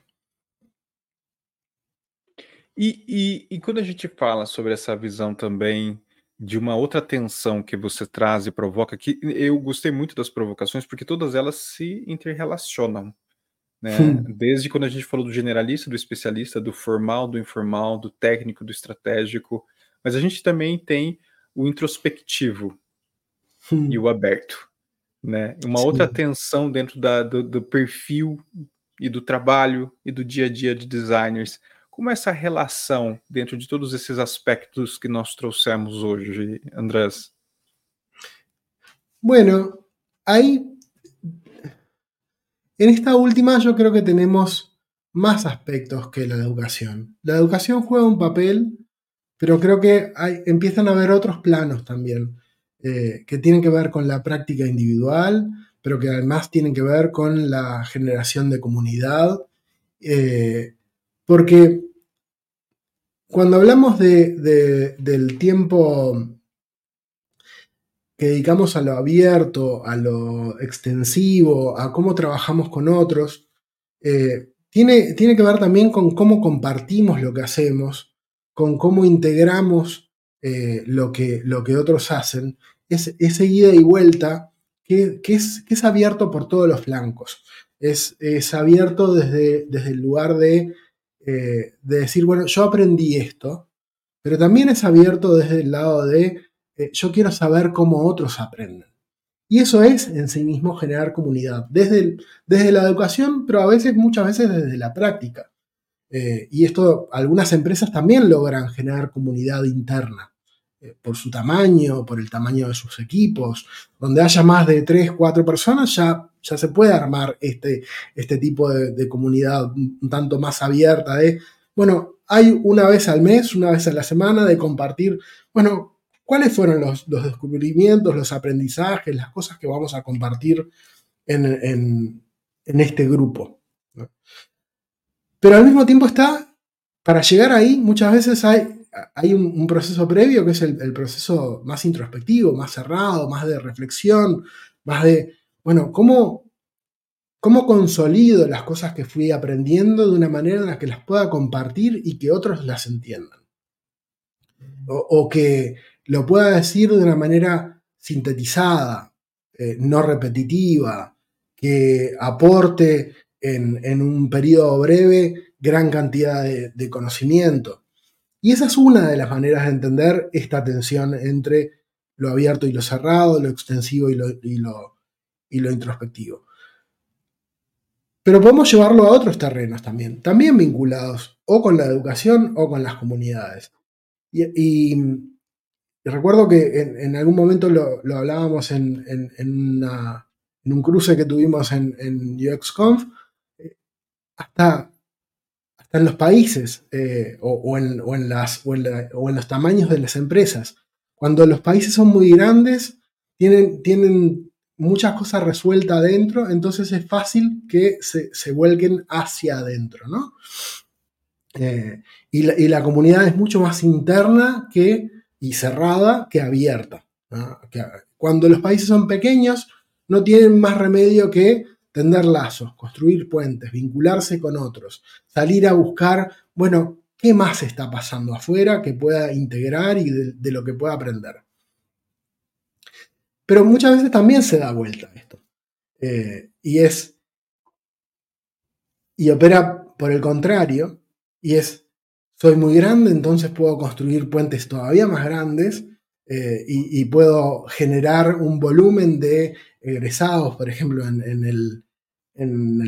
E, e, e, quando a gente fala sobre essa visão também de uma outra tensão que você traz e provoca, que eu gostei muito das provocações, porque todas elas se interrelacionam. Né? Desde quando a gente falou do generalista, do especialista, do formal, do informal, do técnico, do estratégico, mas a gente também tem o introspectivo hum. e o aberto, né? Uma Sim. outra tensão dentro da, do, do, perfil e do trabalho e do dia a dia de designers. Como é essa relação dentro de todos esses aspectos que nós trouxemos hoje, Andrés? Bueno, ahí, en esta última yo creo que tenemos más aspectos que la educación. La educación juega un papel, pero creo que empiezan a haber otros planos también, eh, que tienen que ver con la práctica individual, pero que además tienen que ver con la generación de comunidad, eh, porque cuando hablamos del tiempo que dedicamos a lo abierto, a lo extensivo, a cómo trabajamos con otros, eh, tiene, tiene, que ver también con cómo compartimos lo que hacemos, con cómo integramos eh, lo, que, lo, que, otros hacen. Es, esa ida y vuelta que, es, que, es, abierto por todos los flancos. Es, es abierto desde, desde, el lugar de, eh, de decir, bueno, yo aprendí esto, pero también es abierto desde el lado de eh, yo quiero saber cómo otros aprenden. Y eso es en sí mismo generar comunidad, desde, desde la educación, pero a veces, muchas veces desde la práctica. Eh, y esto, algunas empresas también logran generar comunidad interna, eh, por su tamaño, por el tamaño de sus equipos. Donde haya más de 3, 4 personas, ya, ya se puede armar este, este tipo de, comunidad un tanto más abierta de, bueno, hay una vez al mes, una vez a la semana de compartir, bueno, cuáles fueron los, descubrimientos, los aprendizajes, las cosas que vamos a compartir en, este grupo. Pero al mismo tiempo está, para llegar ahí, muchas veces hay, hay un, proceso previo que es el, proceso más introspectivo, más cerrado, más de reflexión, más de, bueno, ¿cómo, cómo consolido las cosas que fui aprendiendo de una manera en la que las pueda compartir y que otros las entiendan? o que lo pueda decir de una manera sintetizada, eh, no repetitiva, que aporte en, un periodo breve gran cantidad de, conocimiento. Y esa es una de las maneras de entender esta tensión entre lo abierto y lo cerrado, lo extensivo y lo, y lo introspectivo. Pero podemos llevarlo a otros terrenos también, también vinculados o con la educación o con las comunidades. y recuerdo que en, algún momento lo, hablábamos en, un cruce que tuvimos en, UXConf, hasta, hasta en los países eh, o, en, las, o, en los tamaños de las empresas. Cuando los países son muy grandes, tienen, tienen muchas cosas resueltas adentro, entonces es fácil que se, vuelquen hacia adentro, ¿no? Eh, y, la, y, la, comunidad es mucho más interna que y cerrada que abierta. cuando los países son pequeños, no tienen más remedio que tender lazos, construir puentes, vincularse con otros, salir a buscar, bueno, ¿qué más está pasando afuera que pueda integrar y de, lo que pueda aprender? Pero muchas veces también se da vuelta esto. Eh, y es. Y opera por el contrario, y es soy muy grande, entonces puedo construir puentes todavía más grandes eh, y, puedo generar un volumen de egresados, por ejemplo, en, el,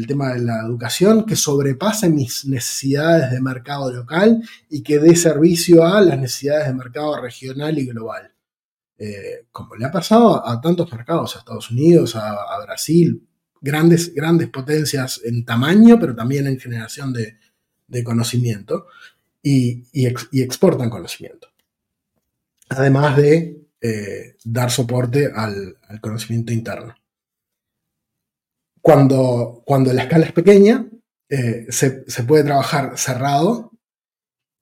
tema de la educación, que sobrepase mis necesidades de mercado local y que dé servicio a las necesidades de mercado regional y global. Eh, como le ha pasado a, tantos mercados, a Estados Unidos, a, Brasil, grandes, grandes potencias en tamaño, pero también en generación de conocimiento y, exportan conocimiento. Además de eh, dar soporte al, conocimiento interno. Cuando, cuando la escala es pequeña, eh, se, puede trabajar cerrado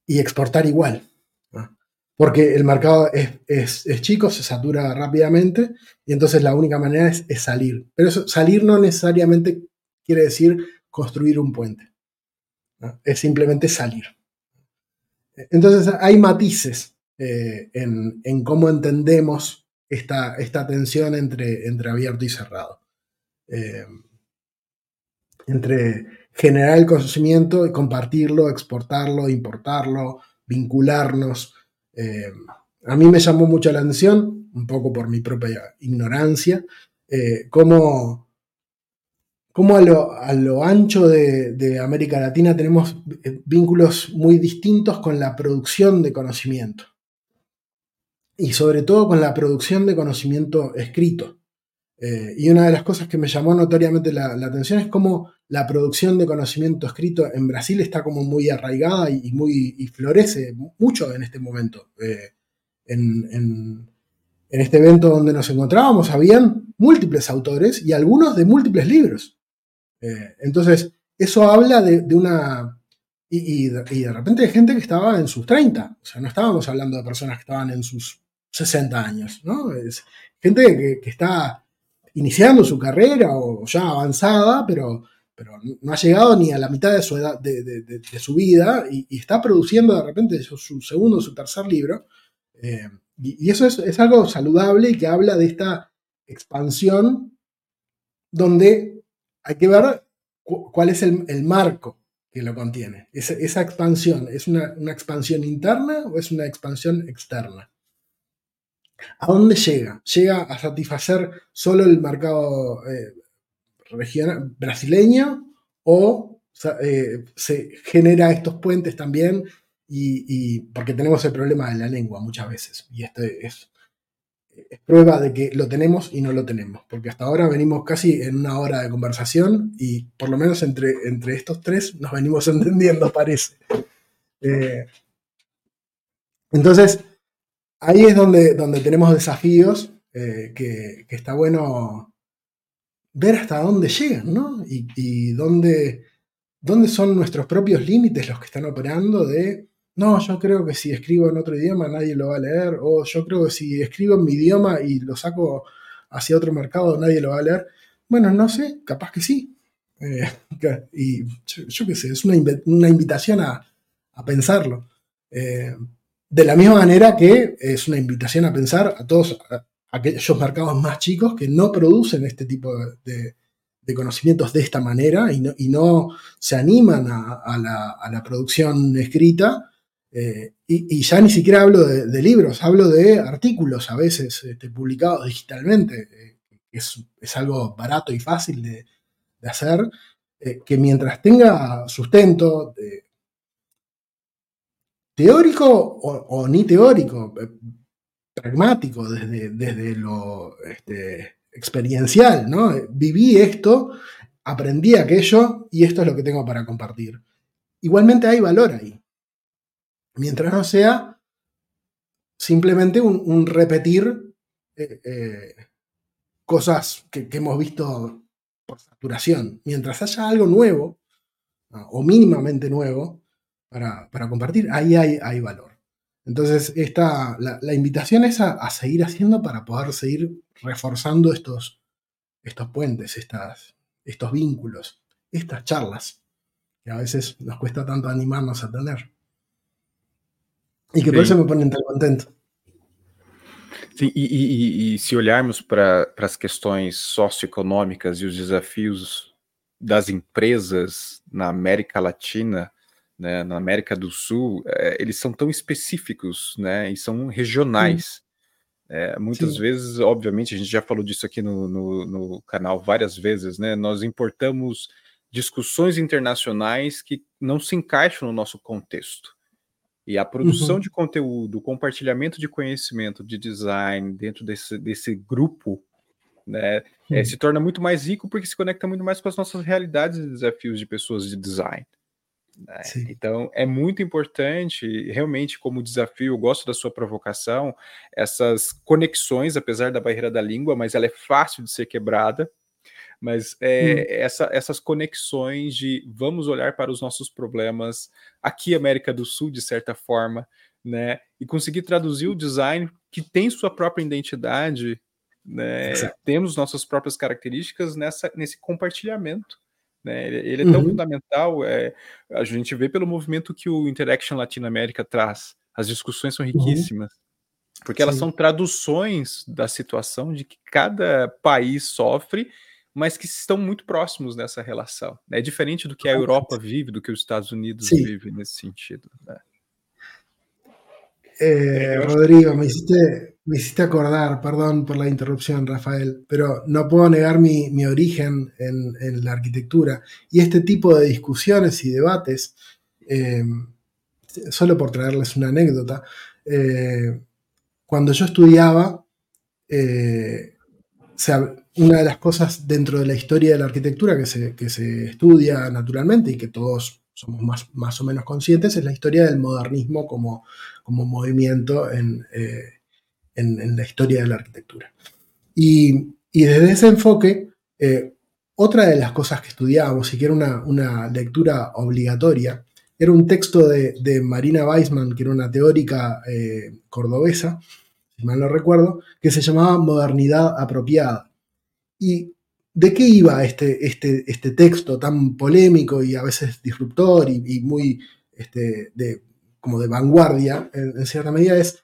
y exportar igual. Porque el mercado es, chico, se satura rápidamente y entonces la única manera es, salir. Pero salir no necesariamente quiere decir construir un puente. Es simplemente salir. Entonces hay matices eh, en, cómo entendemos esta, esta tensión entre, entre, abierto y cerrado. Eh, entre generar el conocimiento y compartirlo, exportarlo, importarlo, vincularnos. Eh, a mí me llamó mucho la atención, un poco por mi propia ignorancia, cómo cómo a lo, ancho de, América Latina tenemos eh, vínculos muy distintos con la producción de conocimiento. Y sobre todo con la producción de conocimiento escrito. Eh, y una de las cosas que me llamó notoriamente la, atención es cómo la producción de conocimiento escrito en Brasil está como muy arraigada y, muy, florece mucho en este momento. Eh, en, este evento donde nos encontrábamos habían múltiples autores y algunos de múltiples libros. Eh, entonces, eso habla de, una... Y, de, repente hay gente que estaba en sus 30, o sea, no estábamos hablando de personas que estaban en sus 60 años, ¿no? Es gente que está iniciando su carrera o ya avanzada, pero, pero no ha llegado ni a la mitad de su, edad, de, su vida y, está produciendo de repente su, segundo o su tercer libro. Eh, y, eso es, algo saludable y que habla de esta expansión donde hay que ver cuál es el, marco que lo contiene. Esa, expansión, ¿es una, una expansión interna o es una expansión externa? ¿A dónde llega? ¿Llega a satisfacer solo el mercado eh, brasileño o eh, se genera estos puentes también? Y, porque tenemos el problema de la lengua muchas veces. Y esto es, es prueba de que lo tenemos y no lo tenemos. Porque hasta ahora venimos casi en una hora de conversación y por lo menos entre, entre estos tres nos venimos <laughs> entendiendo, parece. Eh, entonces, ahí es donde, donde tenemos desafíos eh, que, está bueno ver hasta dónde llegan, ¿no? Y, dónde, dónde, son nuestros propios límites los que están operando de, no, yo creo que si escribo en otro idioma nadie lo va a leer, o yo creo que si escribo en mi idioma y lo saco hacia otro mercado nadie lo va a leer. Bueno, no sé, capaz que sí. Eh, <laughs> y yo, qué sé, es una, invitación a, pensarlo. Eh, de la misma manera que es una invitación a pensar a todos aquellos mercados más chicos que no producen este tipo de, conocimientos de esta manera y no, se animan a, la, producción escrita. Eh, y, ya ni siquiera hablo de, libros, hablo de artículos a veces este, publicados digitalmente. Eh, es, es, algo barato y fácil de, hacer, eh, que mientras tenga sustento, teórico o, ni teórico, eh, pragmático desde, desde lo este, experiencial, ¿no? Viví esto, aprendí aquello y esto es lo que tengo para compartir. Igualmente hay valor ahí. Mientras no sea simplemente un, repetir eh, eh, cosas que, hemos visto por saturación. Mientras haya algo nuevo, o mínimamente nuevo, para, compartir, ahí hay, hay, valor. Entonces, esta, la, invitación es a, seguir haciendo para poder seguir reforzando estos, estos puentes, estas, estos vínculos, estas charlas, que a veces nos cuesta tanto animarnos a tener. Y que por eso me ponen tan contento. Sim, e, e, e, se olharmos para as questões socioeconômicas e os desafios das empresas na América Latina, né, na América do Sul, é, eles são tão específicos, né, e são regionais. É, muitas Sim. vezes, obviamente, a gente já falou disso aqui no, no, no, canal várias vezes, né? Nós importamos discussões internacionais que não se encaixam no nosso contexto. E a produção uhum. de conteúdo, o compartilhamento de conhecimento, de design dentro desse, desse grupo, né, uhum. é, se torna muito mais rico porque se conecta muito mais com as nossas realidades e desafios de pessoas de design. Né? Então é muito importante, realmente, como desafio, eu gosto da sua provocação, essas conexões, apesar da barreira da língua, mas ela é fácil de ser quebrada. Mas é, hum. essa, essas conexões de vamos olhar para os nossos problemas aqui, América do Sul, de certa forma, né? E conseguir traduzir o design que tem sua própria identidade, né? Temos nossas próprias características nessa, nesse compartilhamento. Né? Ele, ele, é tão uhum. fundamental, é, a gente vê pelo movimento que o Interaction Latinoamérica traz. As discussões são uhum. riquíssimas, uhum. porque elas Sim. são traduções da situação de que cada país sofre, mas que estão muito próximos nessa relação. É diferente do que a Europa vive, do que os Estados Unidos Sim. vive nesse sentido. Né? Eh, Rodrigo, me hiciste, me hiciste acordar, perdón por la interrupción, Rafael, pero no puedo negar mi, mi origen en, en, la arquitectura y este tipo de discusiones y debates, eh, solo por traerles una anécdota, eh, cuando yo estudiaba, se, una de las cosas dentro de la historia de la arquitectura que se, que se estudia naturalmente y que todos somos más, más, o menos conscientes es la historia del modernismo como, como movimiento en, eh, en, la historia de la arquitectura. Y, desde ese enfoque, eh, otra de las cosas que estudiábamos y que era una, una lectura obligatoria, era un texto de, Marina Weisman, que era una teórica eh, cordobesa, si mal no recuerdo, que se llamaba Modernidad Apropiada. ¿Y de qué iba este, este, este texto tan polémico y a veces disruptor y, muy este, de, como de vanguardia, en, cierta medida, es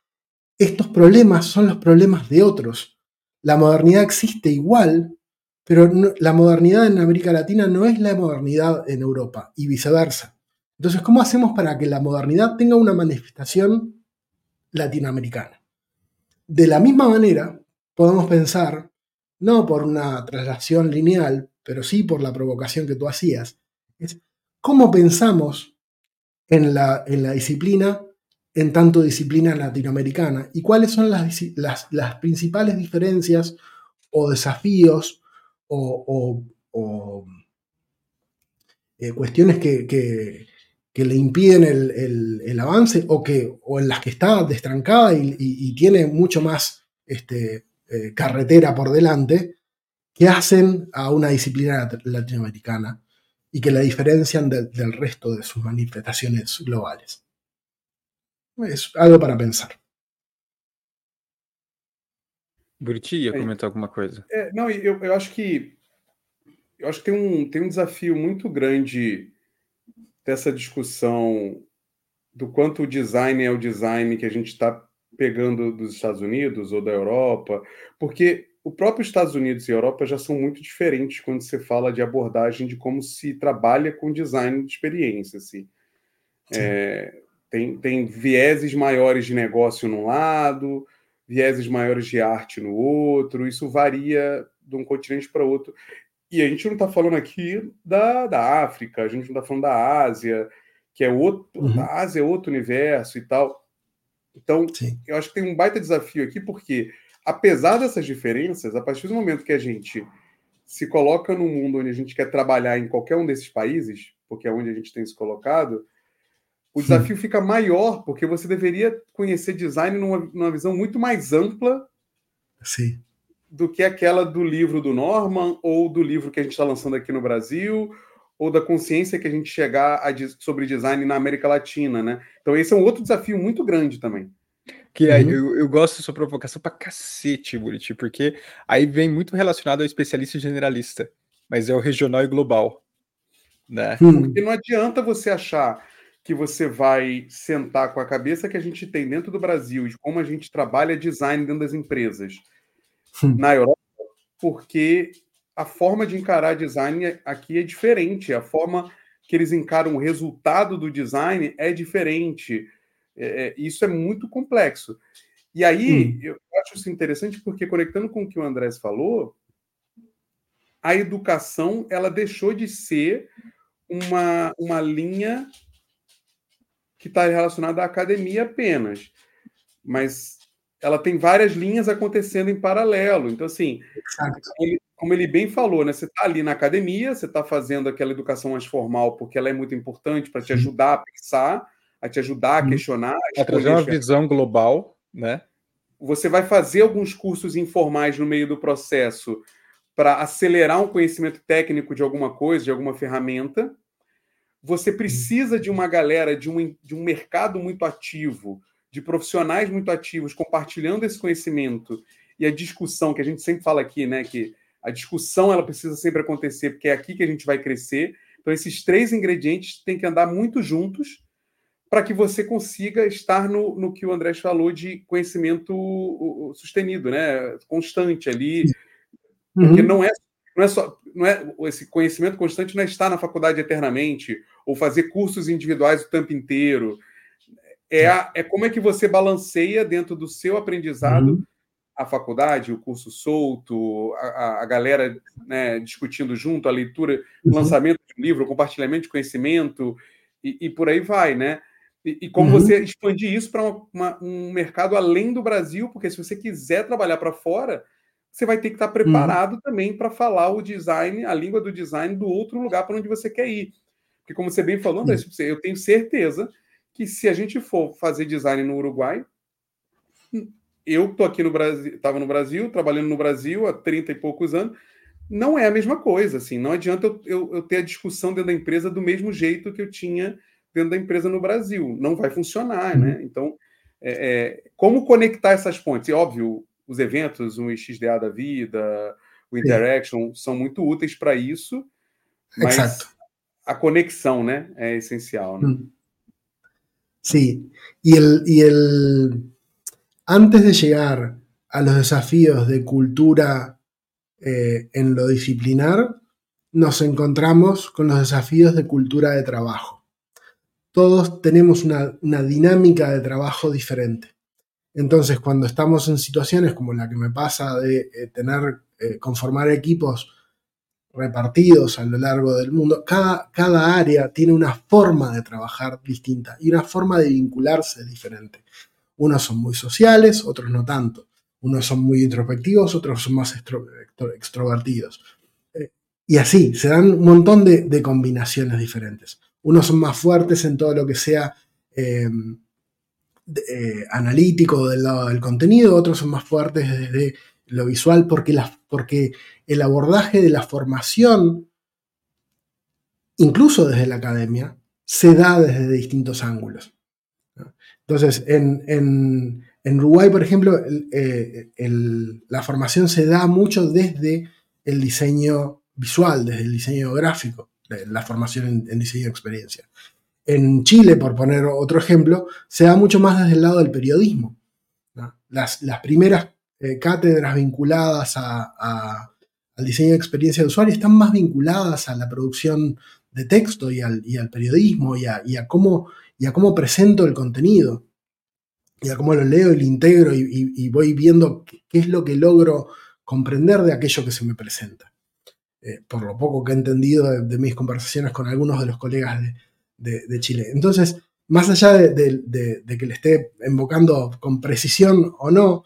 estos problemas son los problemas de otros. La modernidad existe igual, pero la modernidad en América Latina no es la modernidad en Europa y viceversa. Entonces, ¿cómo hacemos para que la modernidad tenga una manifestación latinoamericana? De la misma manera, podemos pensar, no por una traslación lineal, pero sí por la provocación que tú hacías, es cómo pensamos en la, en la disciplina en tanto disciplina latinoamericana y cuáles son las, las, principales diferencias o desafíos o, eh, cuestiones que, le impiden el, avance o, que, o en las que está destrancada y, tiene mucho más este, eh, carretera por delante, que hacen a una disciplina latinoamericana y que la diferencian del resto de sus manifestaciones globales. Es algo para pensar. Buriti ia comentar alguma coisa. É, não, eu, eu acho que eu acho que tem um, tem um desafio muito grande dessa discussão do quanto o design é o design que a gente está pegando dos Estados Unidos ou da Europa, porque o próprio Estados Unidos e Europa já são muito diferentes quando você fala de abordagem de como se trabalha com design de experiência. Assim. É, tem, tem vieses maiores de negócio num lado, vieses maiores de arte no outro, isso varia de um continente para outro. E a gente não está falando aqui da, da África, a gente não está falando da Ásia, que é outro. Uhum. A Ásia é outro universo e tal. Então, Sim. eu acho que tem um baita desafio aqui, porque, apesar dessas diferenças, a partir do momento que a gente se coloca num mundo onde a gente quer trabalhar em qualquer um desses países, porque é onde a gente tem se colocado, o desafio fica maior, porque você deveria conhecer design numa, numa visão muito mais ampla Sim. do que aquela do livro do Norman, ou do livro que a gente está lançando aqui no Brasil, ou da consciência que a gente chegar a, sobre design na América Latina, né? Então esse é um outro desafio muito grande também. Que uhum. eu, eu, gosto da sua provocação pra cacete, Buriti, porque aí vem muito relacionado ao especialista generalista, mas é o regional e global. Né? Porque não adianta você achar que você vai sentar com a cabeça que a gente tem dentro do Brasil, de como a gente trabalha design dentro das empresas hum. na Europa, porque a forma de encarar design aqui é diferente, a forma que eles encaram o resultado do design é diferente. É, é isso é muito complexo. E aí, hum. eu acho isso interessante porque, conectando com o que o Andrés falou, a educação ela deixou de ser uma, uma linha que está relacionada à academia apenas, mas ela tem várias linhas acontecendo em paralelo. Então, assim, como ele, como ele, bem falou, né? Você está ali na academia, você está fazendo aquela educação mais formal, porque ela é muito importante para te ajudar a pensar, a te ajudar a questionar. A, a trazer uma visão global, né? Você vai fazer alguns cursos informais no meio do processo para acelerar um conhecimento técnico de alguma coisa, de alguma ferramenta você precisa de uma galera, de um, de um mercado muito ativo, de profissionais muito ativos, compartilhando esse conhecimento e a discussão que a gente sempre fala aqui, né? Que a discussão ela precisa sempre acontecer, porque é aqui que a gente vai crescer. Então, esses três ingredientes têm que andar muito juntos para que você consiga estar no, no que o André falou de conhecimento sustenido, né? Constante ali. Porque uhum. não é não é só não é esse conhecimento constante não é estar na faculdade eternamente ou fazer cursos individuais o tempo inteiro. É, a, é como é que você balanceia dentro do seu aprendizado uhum. a faculdade, o curso solto, a, a galera né, discutindo junto, a leitura, o uhum. lançamento de um livro, o compartilhamento de conhecimento e, e por aí vai, né? E, e como uhum. você expandir isso para um mercado além do Brasil, porque se você quiser trabalhar para fora, você vai ter que estar preparado uhum. também para falar o design, a língua do design do outro lugar para onde você quer ir. Porque, como você bem falou, André, eu tenho certeza que se a gente for fazer design no Uruguai, eu tô aqui no Brasil, estava no Brasil, trabalhando no Brasil há 30 e poucos anos, não é a mesma coisa, assim, não adianta eu, eu, eu ter a discussão dentro da empresa do mesmo jeito que eu tinha dentro da empresa no Brasil, não vai funcionar, né? Uhum. Então, é, é, como conectar essas pontes? E, óbvio, os eventos, o XDA da vida, o Interaction, Sim. são muito úteis para isso, mas Exacto. A conexão né, é essencial. Né? Sí, y el, y el, antes de llegar a los desafíos de cultura eh, en lo disciplinar, nos encontramos con los desafíos de cultura de trabajo. Todos tenemos una, una dinámica de trabajo diferente. Entonces, cuando estamos en situaciones como la que me pasa de eh, tener, eh, conformar equipos repartidos a lo largo del mundo, cada, cada área tiene una forma de trabajar distinta y una forma de vincularse diferente. Unos son muy sociales, otros no tanto. Unos son muy introspectivos, otros son más extrovertidos. Eh, y así, se dan un montón de, combinaciones diferentes. Unos son más fuertes en todo lo que sea eh, analítico del lado del contenido, otros son más fuertes desde lo visual, porque, porque el abordaje de la formación, incluso desde la academia, se da desde distintos ángulos. Entonces, en, Uruguay, por ejemplo, eh, la formación se da mucho desde el diseño visual, desde el diseño gráfico, la formación en, en diseño de experiencia en Chile, por poner otro ejemplo, se da mucho más desde el lado del periodismo. Las, primeras eh, cátedras vinculadas al diseño de experiencia de usuario están más vinculadas a la producción de texto y al, periodismo y a, cómo, y a, cómo, presento el contenido y a cómo lo leo y lo integro y, voy viendo qué, es lo que logro comprender de aquello que se me presenta. Eh, por lo poco que he entendido de mis conversaciones con algunos de los colegas de, de, Chile. Entonces, más allá de, que le esté invocando con precisión o no,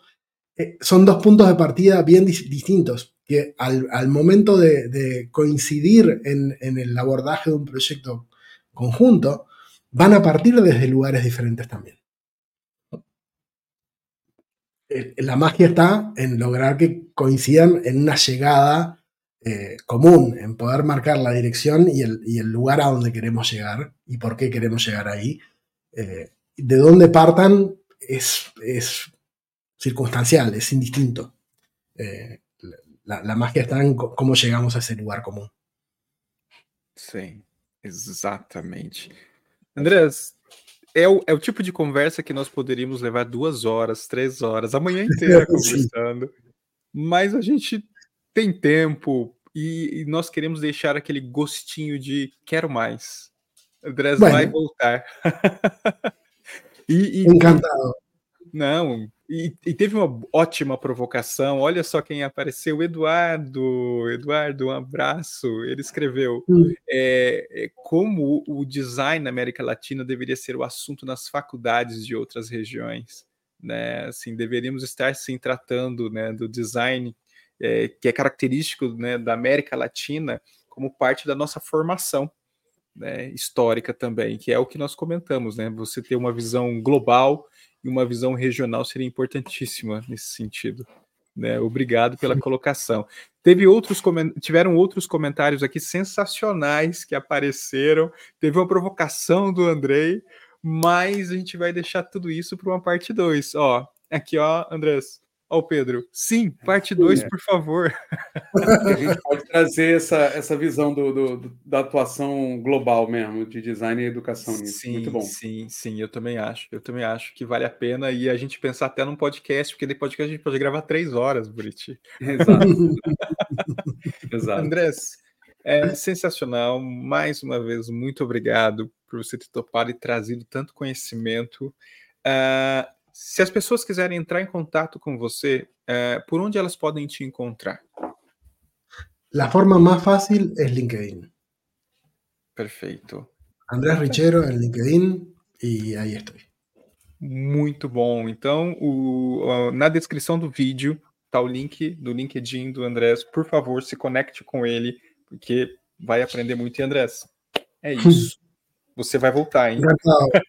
eh, son dos puntos de partida bien distintos, que al, momento de, coincidir en, el abordaje de un proyecto conjunto, van a partir desde lugares diferentes también. Eh, la magia está en lograr que coincidan en una llegada eh, común en poder marcar la dirección y el, y el, lugar a donde queremos llegar y por qué queremos llegar ahí. Eh, de dónde partan es, es, circunstancial, es indistinto. La, la, magia está en cómo llegamos a ese lugar común. Sim, exatamente. Andrés, é o, é o tipo de conversa que nós poderíamos levar duas horas, três horas, a manhã inteira <laughs> conversando. Mas a gente tem tempo e, e, nós queremos deixar aquele gostinho de quero mais. Andrés bueno. vai voltar. <laughs> e, e, Encantado. Não, e, e, teve uma ótima provocação. Olha só quem apareceu, Eduardo. Eduardo, um abraço. Ele escreveu hum. é, é, como o design na América Latina deveria ser o assunto nas faculdades de outras regiões. Né? Assim, deveríamos estar sim tratando né, do design é, que é característico né, da América Latina como parte da nossa formação né, histórica também, que é o que nós comentamos, né? Você ter uma visão global e uma visão regional seria importantíssima nesse sentido. Né? Obrigado pela colocação. Teve outros tiveram outros comentários aqui sensacionais que apareceram. Teve uma provocação do Andrei, mas a gente vai deixar tudo isso para uma parte 2. Ó, aqui ó, Andrés, Ó, oh, Pedro, sim, parte 2, é. por favor. A gente pode trazer essa, essa visão do, do, da atuação global mesmo, de design e educação nisso. Sim, Muito bom. Sim, sim, eu também acho. Eu também acho que vale a pena e a gente pensar até num podcast, porque de podcast a gente pode gravar três horas, Buriti. Exato. <laughs> Exato. Andrés, é sensacional. Mais uma vez, muito obrigado por você ter topado e trazido tanto conhecimento. Uh, Se as pessoas quiserem entrar em contato com você, eh, por onde elas podem te encontrar? La forma más fácil es LinkedIn. Perfeito. Andrés Richero en LinkedIn e aí estou. Muito bom. Então, o, na descrição do vídeo tá o link do LinkedIn do Andrés. Por favor, se conecte com ele, porque vai aprender muito. E Andrés, é isso. <laughs> Você vai voltar, hein?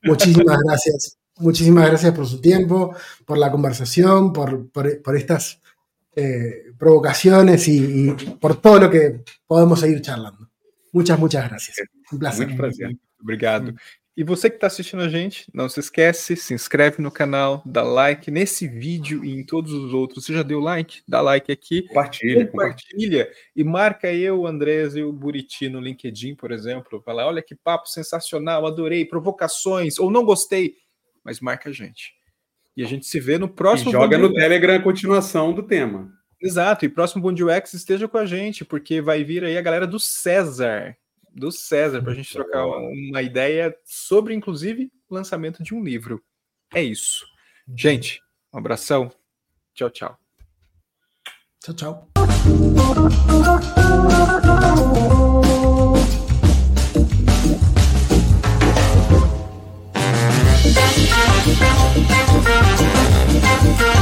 Muchísimas gracias. <laughs> Muchísimas gracias por su tiempo, por la conversación, por, por, por estas eh, provocaciones y, y, por todo lo que podemos seguir charlando. Muchas, muchas gracias. Um prazer. Muito prazer. Obrigado. E você que está assistindo a gente, não se esquece, se inscreve no canal, dá like nesse vídeo e em todos os outros. Você já deu like? Dá like aqui. Compartilha. Compartilha. E marca eu, o Andrés e o Buriti no LinkedIn, por exemplo. Fala, olha que papo sensacional, adorei, provocações, ou não gostei, mas marca a gente. E a gente se vê no próximo. E joga no Telegram a continuação do tema. Exato, e próximo Bom UX esteja com a gente, porque vai vir aí a galera do César do César para a gente trocar uma ideia sobre, inclusive, o lançamento de um livro. É isso. Gente, um abração. Tchau, tchau. Tchau, tchau. Thank you.